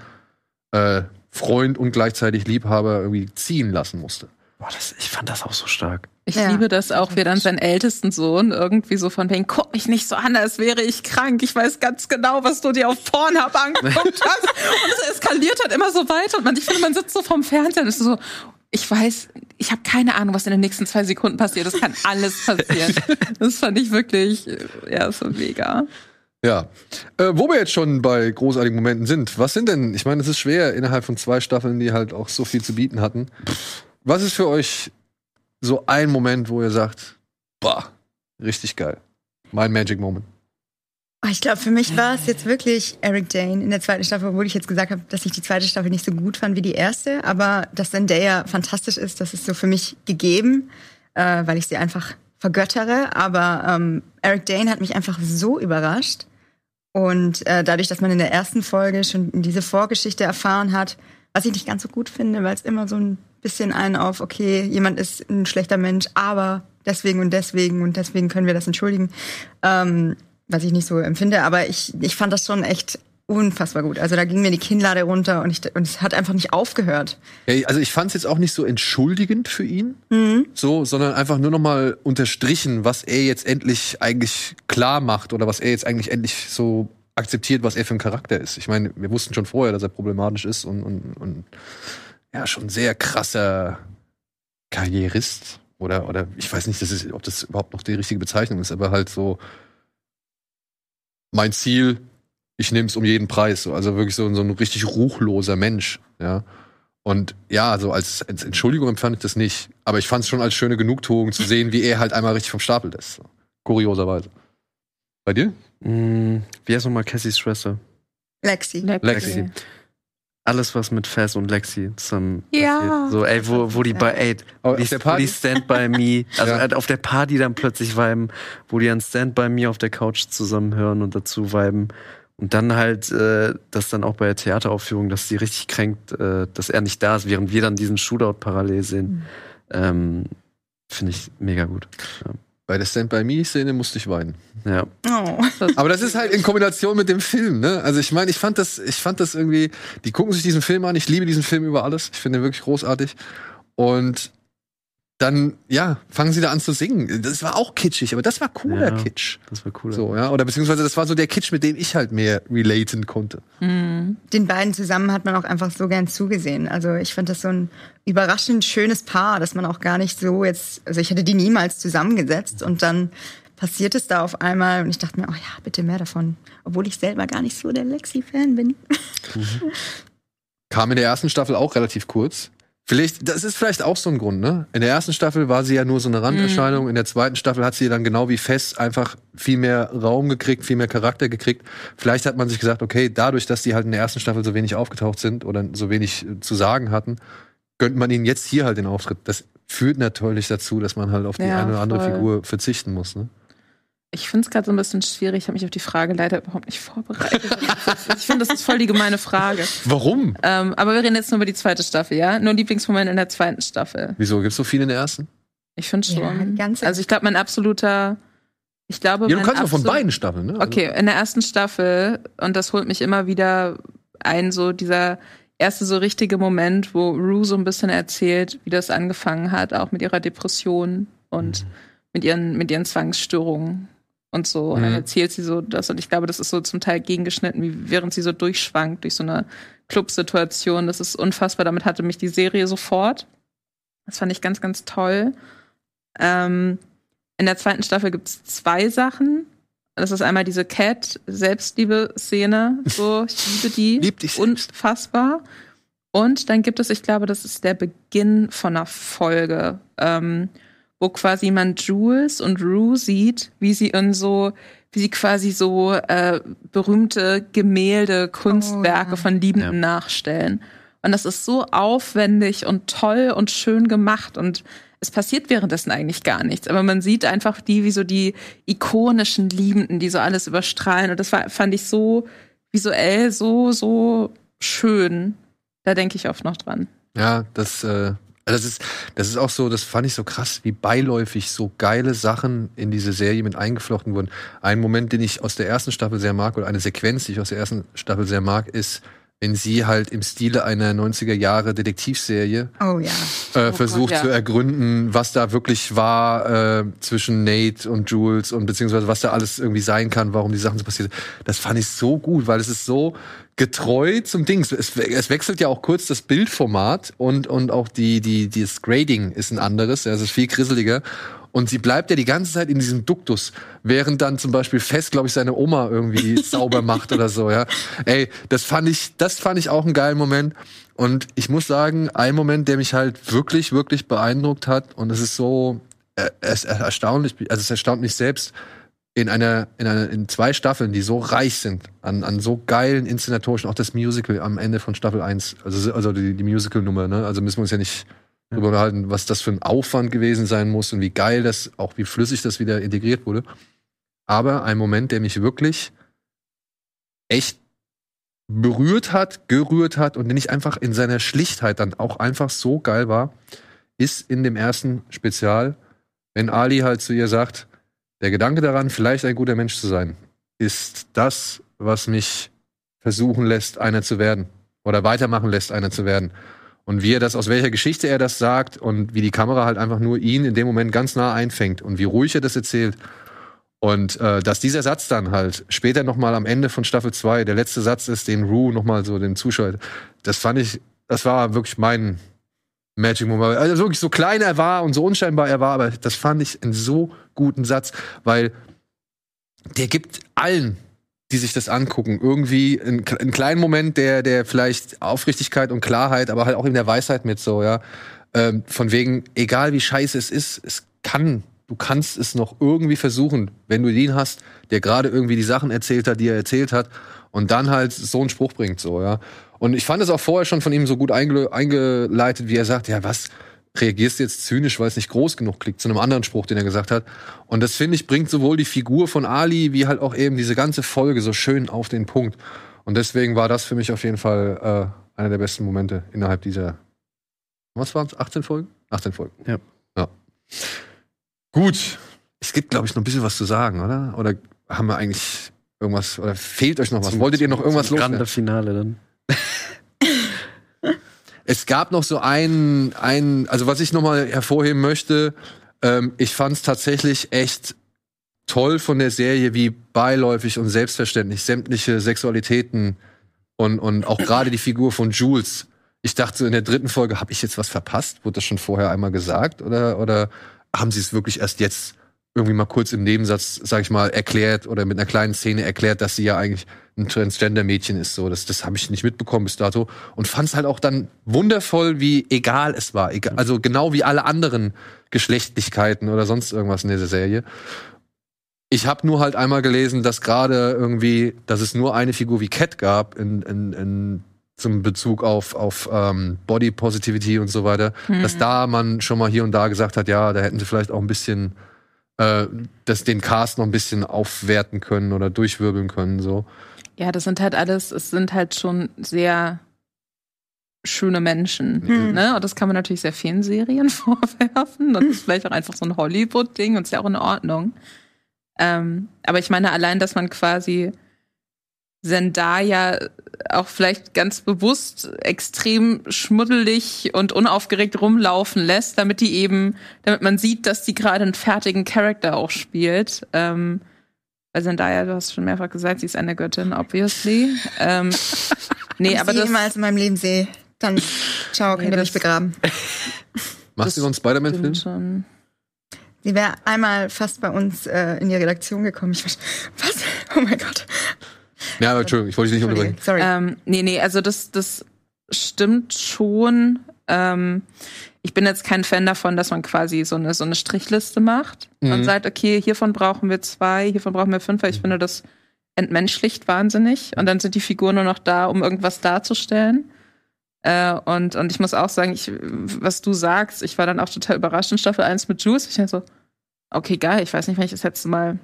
äh, Freund und gleichzeitig Liebhaber irgendwie ziehen lassen musste. Boah, das, ich fand das auch so stark. Ich Ja. liebe das auch, wie dann sein ältesten Sohn irgendwie so von wegen, guck mich nicht so an, als wäre ich krank. Ich weiß ganz genau, was du dir auf Pornhub angeguckt *laughs* hast. Und es eskaliert halt immer so weiter. Und man, ich finde, man sitzt so vorm Fernseher und ist so, ich weiß, ich habe keine Ahnung, was in den nächsten zwei Sekunden passiert. Das kann alles passieren. *laughs* Das fand ich wirklich, ja, so mega. Ja. Äh, wo wir jetzt schon bei großartigen Momenten sind, was sind denn, ich meine, es ist schwer innerhalb von zwei Staffeln, die halt auch so viel zu bieten hatten. Was ist für euch so ein Moment, wo ihr sagt, boah, richtig geil. Mein Magic Moment. Oh, Ich glaube, für mich war es jetzt wirklich Eric Dane in der zweiten Staffel, obwohl ich jetzt gesagt habe, dass ich die zweite Staffel nicht so gut fand wie die erste. Aber dass Zendaya fantastisch ist, das ist so für mich gegeben, äh, weil ich sie einfach vergöttere. Aber ähm, Eric Dane hat mich einfach so überrascht. Und äh, dadurch, dass man in der ersten Folge schon diese Vorgeschichte erfahren hat, was ich nicht ganz so gut finde, weil es immer so ein bisschen einen auf, okay, jemand ist ein schlechter Mensch, aber deswegen und deswegen und deswegen können wir das entschuldigen. Ähm, was ich nicht so empfinde, aber ich, ich fand das schon echt unfassbar gut. Also da ging mir die Kinnlade runter und, ich, und es hat einfach nicht aufgehört. Ja, also ich fand es jetzt auch nicht so entschuldigend für ihn, so, sondern einfach nur noch mal unterstrichen, was er jetzt endlich eigentlich klar macht oder was er jetzt eigentlich endlich so akzeptiert, was er für ein Charakter ist. Ich meine, wir wussten schon vorher, dass er problematisch ist und, und, und ja, schon sehr krasser Karrierist oder, oder ich weiß nicht, das ist, ob das überhaupt noch die richtige Bezeichnung ist, aber halt so mein Ziel, ich nehme es um jeden Preis. So. Also wirklich so, so ein richtig ruchloser Mensch, ja. Und ja, so als, als Entschuldigung empfand ich das nicht. Aber ich fand es schon als schöne Genugtuung zu sehen, wie er halt einmal richtig vom Stapel ist. So. Kurioserweise. Bei dir? Mm, wie heißt nochmal Cassies Schwester? Lexi. Lexi. Alles, was mit Faz und Lexi zusammen Ja. passiert. So, ey, wo, wo die bei, ey, Auf die, der Party? die Stand by Me, also Ja. halt auf der Party dann plötzlich viben, wo die an Stand by Me auf der Couch zusammen hören und dazu viben. Und dann halt, äh, das dann auch bei der Theateraufführung, dass sie richtig kränkt, äh, dass er nicht da ist, während wir dann diesen Shootout parallel sehen. Ähm, Finde ich mega gut. Bei der Stand By Me-Szene musste ich weinen. Ja. Oh. Aber das ist halt in Kombination mit dem Film, ne? Also ich meine, ich fand das, ich fand das irgendwie, die gucken sich diesen Film an, ich liebe diesen Film über alles. Ich finde ihn wirklich großartig. Und dann, ja, fangen sie da an zu singen. Das war auch kitschig, aber das war cooler Ja. Kitsch. Das war cool. So, ja. Oder beziehungsweise das war so der Kitsch, mit dem ich halt mehr relaten konnte. Den beiden zusammen hat man auch einfach so gern zugesehen. Also ich fand das so ein überraschend schönes Paar, dass man auch gar nicht so jetzt, also ich hätte die niemals zusammengesetzt und dann passiert es da auf einmal und ich dachte mir, oh ja, bitte mehr davon. Obwohl ich selber gar nicht so der Lexi-Fan bin. Kam in der ersten Staffel auch relativ kurz. Vielleicht, das ist vielleicht auch so ein Grund, ne? In der ersten Staffel war sie ja nur so eine Randerscheinung. In der zweiten Staffel hat sie dann genau wie Fest einfach viel mehr Raum gekriegt, viel mehr Charakter gekriegt. Vielleicht hat man sich gesagt, okay, dadurch, dass die halt in der ersten Staffel so wenig aufgetaucht sind oder so wenig äh, zu sagen hatten, gönnt man ihnen jetzt hier halt den Auftritt. Das führt natürlich dazu, dass man halt auf die Ja, eine oder andere voll. Figur verzichten muss, ne? Ich finde es gerade so ein bisschen schwierig. Ich habe mich auf die Frage leider überhaupt nicht vorbereitet. ich finde, das ist voll die gemeine Frage. Warum? Ähm, aber wir reden jetzt nur über die zweite Staffel, ja? Nur Lieblingsmoment in der zweiten Staffel. Wieso? Gibt's so viele in der ersten? Ich finde Ja, schon. die ganze- also ich glaube, mein absoluter. Ich glaube, Ja, du kannst doch von beiden Staffeln, ne? Also- Okay, in der ersten Staffel, und das holt mich immer wieder ein, so dieser erste so richtige Moment, wo Rue so ein bisschen erzählt, wie das angefangen hat, auch mit ihrer Depression und mit ihren, mit ihren Zwangsstörungen und so. Und dann Mhm. erzählt sie so das, und ich glaube, das ist so zum Teil gegengeschnitten, wie während sie so durchschwankt durch so eine Clubsituation. Das ist unfassbar. Damit hatte mich die Serie sofort. Das fand ich ganz, ganz toll. Ähm, in der zweiten Staffel gibt es zwei Sachen. Das ist einmal diese Cat-Selbstliebe-Szene. So, ich liebe die. *laughs* Lieb dich selbst. Unfassbar. Und dann gibt es, ich glaube, das ist der Beginn von einer Folge, ähm, wo quasi man Jules und Rue sieht, wie sie in so, wie sie quasi so äh, berühmte Gemälde, Kunstwerke ja. von Liebenden Ja. nachstellen. Und das ist so aufwendig und toll und schön gemacht und es passiert währenddessen eigentlich gar nichts. Aber man sieht einfach die, wie so die ikonischen Liebenden, die so alles überstrahlen. Und das war, fand ich so visuell so, so schön. Da denke ich oft noch dran. Ja, das, äh, das ist, das ist auch so, das fand ich so krass, wie beiläufig so geile Sachen in diese Serie mit eingeflochten wurden. Ein Moment, den ich aus der ersten Staffel sehr mag, oder eine Sequenz, die ich aus der ersten Staffel sehr mag, ist wenn sie halt im Stile einer 90er Jahre Detektivserie Oh ja. äh, versucht ja. zu ergründen, was da wirklich war äh, zwischen Nate und Jules und beziehungsweise was da alles irgendwie sein kann, warum die Sachen so passiert sind. Das fand ich so gut, weil es ist so getreu zum Ding. Es, es wechselt ja auch kurz das Bildformat und, und auch die, die, das Grading ist ein anderes. Ja, es ist viel grisseliger. Und sie bleibt ja die ganze Zeit in diesem Duktus, während dann zum Beispiel Fest, glaube ich, seine Oma irgendwie *laughs* sauber macht oder so, ja. Ey, das fand ich, das fand ich auch einen geilen Moment. Und ich muss sagen, ein Moment, der mich halt wirklich, wirklich beeindruckt hat, und es ist so, äh, es ist erstaunlich, also es erstaunt mich selbst, in einer, in einer, in zwei Staffeln, die so reich sind, an, an so geilen inszenatorischen, auch das Musical am Ende von Staffel 1, also, also die, die Musical-Nummer, ne? Also müssen wir uns ja nicht drüber unterhalten, was das für ein Aufwand gewesen sein muss und wie geil das, auch wie flüssig das wieder integriert wurde. Aber ein Moment, der mich wirklich echt berührt hat, gerührt hat und den ich einfach in seiner Schlichtheit dann auch einfach so geil war, ist in dem ersten Spezial, wenn Ali halt zu ihr sagt, der Gedanke daran, vielleicht ein guter Mensch zu sein, ist das, was mich versuchen lässt, einer zu werden. Oder weitermachen lässt, einer zu werden. Und wie er das, aus welcher Geschichte er das sagt und wie die Kamera halt einfach nur ihn in dem Moment ganz nah einfängt und wie ruhig er das erzählt. Und äh, dass dieser Satz dann halt später nochmal am Ende von Staffel 2, der letzte Satz ist, den Rue nochmal so den Zuschauer, das fand ich, das war wirklich mein Magic Moment. Also wirklich so klein er war und so unscheinbar er war, aber das fand ich einen so guten Satz, weil der gibt allen, die sich das angucken, irgendwie einen, einen kleinen Moment der, der vielleicht Aufrichtigkeit und Klarheit, aber halt auch in der Weisheit mit so, ja. Ähm, von wegen, egal wie scheiße es ist, es kann, du kannst es noch irgendwie versuchen, wenn du den hast, der gerade irgendwie die Sachen erzählt hat, die er erzählt hat, und dann halt so einen Spruch bringt, so, ja. Und ich fand es auch vorher schon von ihm so gut einge eingeleitet, wie er sagt, ja, was, reagierst du jetzt zynisch, weil es nicht groß genug klingt, zu einem anderen Spruch, den er gesagt hat. Und das finde ich, bringt sowohl die Figur von Ali wie halt auch eben diese ganze Folge so schön auf den Punkt. Und deswegen war das für mich auf jeden Fall äh, einer der besten Momente innerhalb dieser, was waren es, 18 Folgen? 18 Folgen. Ja. ja. Gut. Es gibt, glaube ich, noch ein bisschen was zu sagen, oder? Oder haben wir eigentlich irgendwas, oder fehlt euch noch was? Zum- Wolltet ihr noch irgendwas loswerden? Grande Finale dann. *laughs* Es gab noch so einen, einen also was ich noch mal hervorheben möchte, ähm, ich fand es tatsächlich echt toll von der Serie, wie beiläufig und selbstverständlich sämtliche Sexualitäten und, und auch gerade die Figur von Jules. Ich dachte so in der dritten Folge, habe ich jetzt was verpasst? Wurde das schon vorher einmal gesagt? Oder, oder haben sie es wirklich erst jetzt irgendwie mal kurz im Nebensatz, sag ich mal, erklärt oder mit einer kleinen Szene erklärt, dass sie ja eigentlich ein Transgender-Mädchen ist. So, das, das habe ich nicht mitbekommen bis dato und fand es halt auch dann wundervoll, wie egal es war. Egal, also genau wie alle anderen Geschlechtlichkeiten oder sonst irgendwas in dieser Serie. Ich habe nur halt einmal gelesen, dass gerade irgendwie, dass es nur eine Figur wie Cat gab in, in, in zum Bezug auf, auf ähm, Body Positivity und so weiter, dass da man schon mal hier und da gesagt hat, ja, da hätten sie vielleicht auch ein bisschen äh, das, den Cast noch ein bisschen aufwerten können oder durchwirbeln können. So. Ja, das sind halt alles, es sind halt schon sehr schöne Menschen. Hm. Ne? Und das kann man natürlich sehr vielen Serien *laughs* vorwerfen. Das ist vielleicht auch einfach so ein Hollywood-Ding und ist ja auch in Ordnung. Ähm, aber ich meine, allein, dass man quasi Zendaya auch vielleicht ganz bewusst extrem schmuddelig und unaufgeregt rumlaufen lässt, damit die eben, damit man sieht, dass die gerade einen fertigen Charakter auch spielt. Ähm, weil Zendaya, du hast schon mehrfach gesagt, sie ist eine Göttin, obviously. Ähm, *laughs* nee, Wenn aber ich sie das, jemals in meinem Leben sehe, dann ciao, könnt ihr das- mich begraben. *laughs* Machst du so einen Spider-Man-Film? Sie wäre einmal fast bei uns äh, in die Redaktion gekommen. Ich war, was? Oh mein Gott. Ja, aber Entschuldigung, ich wollte dich nicht unterbrechen. Sorry. Ähm, nee, nee, also das, das stimmt schon. Ähm, ich bin jetzt kein Fan davon, dass man quasi so eine, so eine Strichliste macht und Mhm. sagt, okay, hiervon brauchen wir zwei, hiervon brauchen wir fünf, weil ich finde, das entmenschlicht wahnsinnig. Und dann sind die Figuren nur noch da, um irgendwas darzustellen. Äh, und, und ich muss auch sagen, ich, was du sagst, ich war dann auch total überrascht in Staffel 1 mit Juice. Ich dachte so, okay, geil, ich weiß nicht, wenn ich das letzte Mal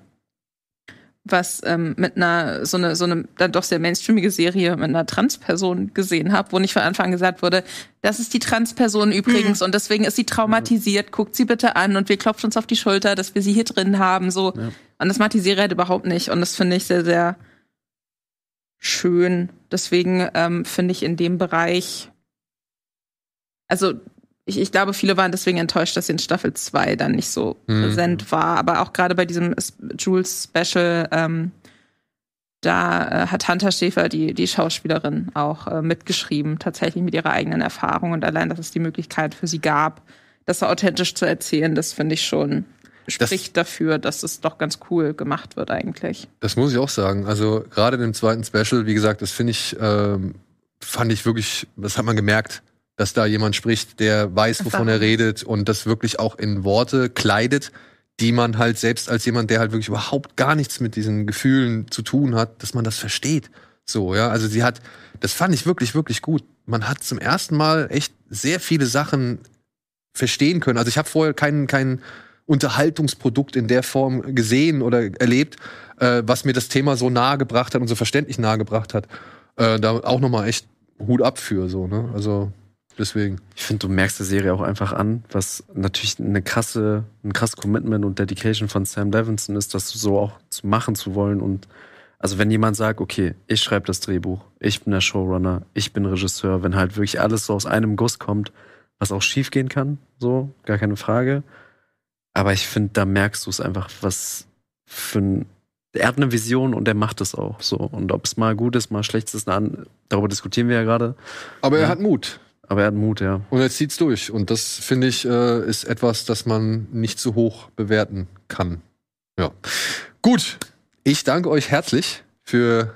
was ähm, mit einer so eine so eine dann doch sehr mainstreamige Serie mit einer Transperson gesehen habe, wo nicht von Anfang an gesagt wurde, das ist die Transperson übrigens und deswegen ist sie traumatisiert, guckt sie bitte an und wir klopfen uns auf die Schulter, dass wir sie hier drin haben, so. Ja. Und das macht die Serie halt überhaupt nicht und das finde ich sehr sehr schön. Deswegen ähm, finde ich in dem Bereich, also ich, ich, glaube, viele waren deswegen enttäuscht, dass sie in Staffel 2 dann nicht so mhm. präsent war. Aber auch gerade bei diesem Jules Special, ähm, da äh, hat Hunter Schäfer, die, die Schauspielerin, auch äh, mitgeschrieben, tatsächlich mit ihrer eigenen Erfahrung. Und allein, dass es die Möglichkeit für sie gab, das so authentisch zu erzählen, das finde ich schon spricht das, dafür, dass es doch ganz cool gemacht wird eigentlich. Das muss ich auch sagen. Also gerade in dem zweiten Special, wie gesagt, das finde ich, ähm, fand ich wirklich, das hat man gemerkt, dass da jemand spricht, der weiß, wovon er redet und das wirklich auch in Worte kleidet, die man halt selbst als jemand, der halt wirklich überhaupt gar nichts mit diesen Gefühlen zu tun hat, dass man das versteht. So, ja. Also sie hat, das fand ich wirklich, wirklich gut. Man hat zum ersten Mal echt sehr viele Sachen verstehen können. Also ich habe vorher keinen, keinen Unterhaltungsprodukt in der Form gesehen oder erlebt, äh, was mir das Thema so nahe gebracht hat und so verständlich nahe gebracht hat. Äh, da auch nochmal echt Hut ab für so, ne? Also deswegen. Ich finde, du merkst der Serie auch einfach an, was natürlich eine krasse, ein krasses Commitment und Dedication von Sam Levinson ist, das so auch zu machen zu wollen und also wenn jemand sagt, okay, ich schreibe das Drehbuch, ich bin der Showrunner, ich bin Regisseur, wenn halt wirklich alles so aus einem Guss kommt, was auch schief gehen kann, so, gar keine Frage. Aber ich finde, da merkst du es einfach, was für ein. Er hat eine Vision und er macht es auch so. Und ob es mal gut ist, mal schlecht ist, darüber diskutieren wir ja gerade. Aber er ja. hat Mut. Aber er hat Mut, ja. Und er zieht's durch. Und das, finde ich, äh, ist etwas, das man nicht zu hoch bewerten kann. Ja. Gut. Ich danke euch herzlich für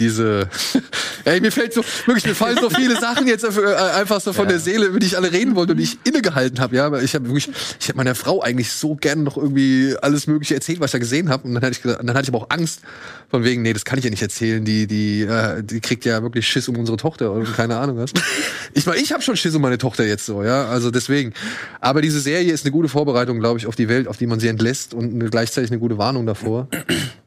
diese. *laughs* Ey, mir fällt so, wirklich, mir fallen so viele Sachen jetzt äh, einfach so von ja. der Seele, über die ich alle reden wollte und die ich innegehalten habe. Ja, aber ich habe wirklich, ich hätte meiner Frau eigentlich so gerne noch irgendwie alles Mögliche erzählt, was ich da gesehen habe. Und dann hatte ich dann hatte ich aber auch Angst von wegen, nee, das kann ich ja nicht erzählen. Die, die, äh, die kriegt ja wirklich Schiss um unsere Tochter oder keine Ahnung was. *laughs* Ich meine, ich habe schon Schiss um meine Tochter jetzt so, ja. Also deswegen. Aber diese Serie ist eine gute Vorbereitung, glaube ich, auf die Welt, auf die man sie entlässt und gleichzeitig eine gute Warnung davor.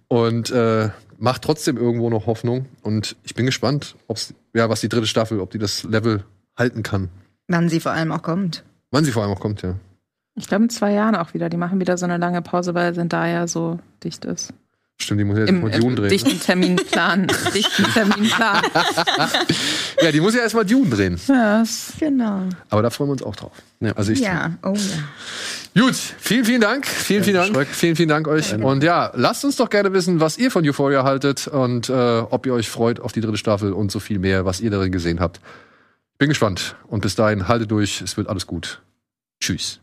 Und äh, macht trotzdem irgendwo noch Hoffnung. Und ich bin gespannt, ob's, ja, was die dritte Staffel, ob die das Level halten kann. Wann sie vor allem auch kommt. Wann sie vor allem auch kommt, ja. Ich glaube in zwei Jahren auch wieder. Die machen wieder so eine lange Pause, weil Zendaya so dicht ist. Stimmt, die muss ja jetzt mal Dune drehen. Dichten Terminplan. *laughs* dichten Terminplan. ja, die muss ja erstmal Dune drehen. Ja, genau. Aber da freuen wir uns auch drauf. Ja, also ich ja. oh ja. Gut, vielen, vielen Dank. Vielen, vielen Dank. Vielen, vielen Dank euch. Und ja, lasst uns doch gerne wissen, was ihr von Euphoria haltet und äh, ob ihr euch freut auf die dritte Staffel und so viel mehr, was ihr darin gesehen habt. Bin gespannt. Und bis dahin, haltet durch. Es wird alles gut. Tschüss.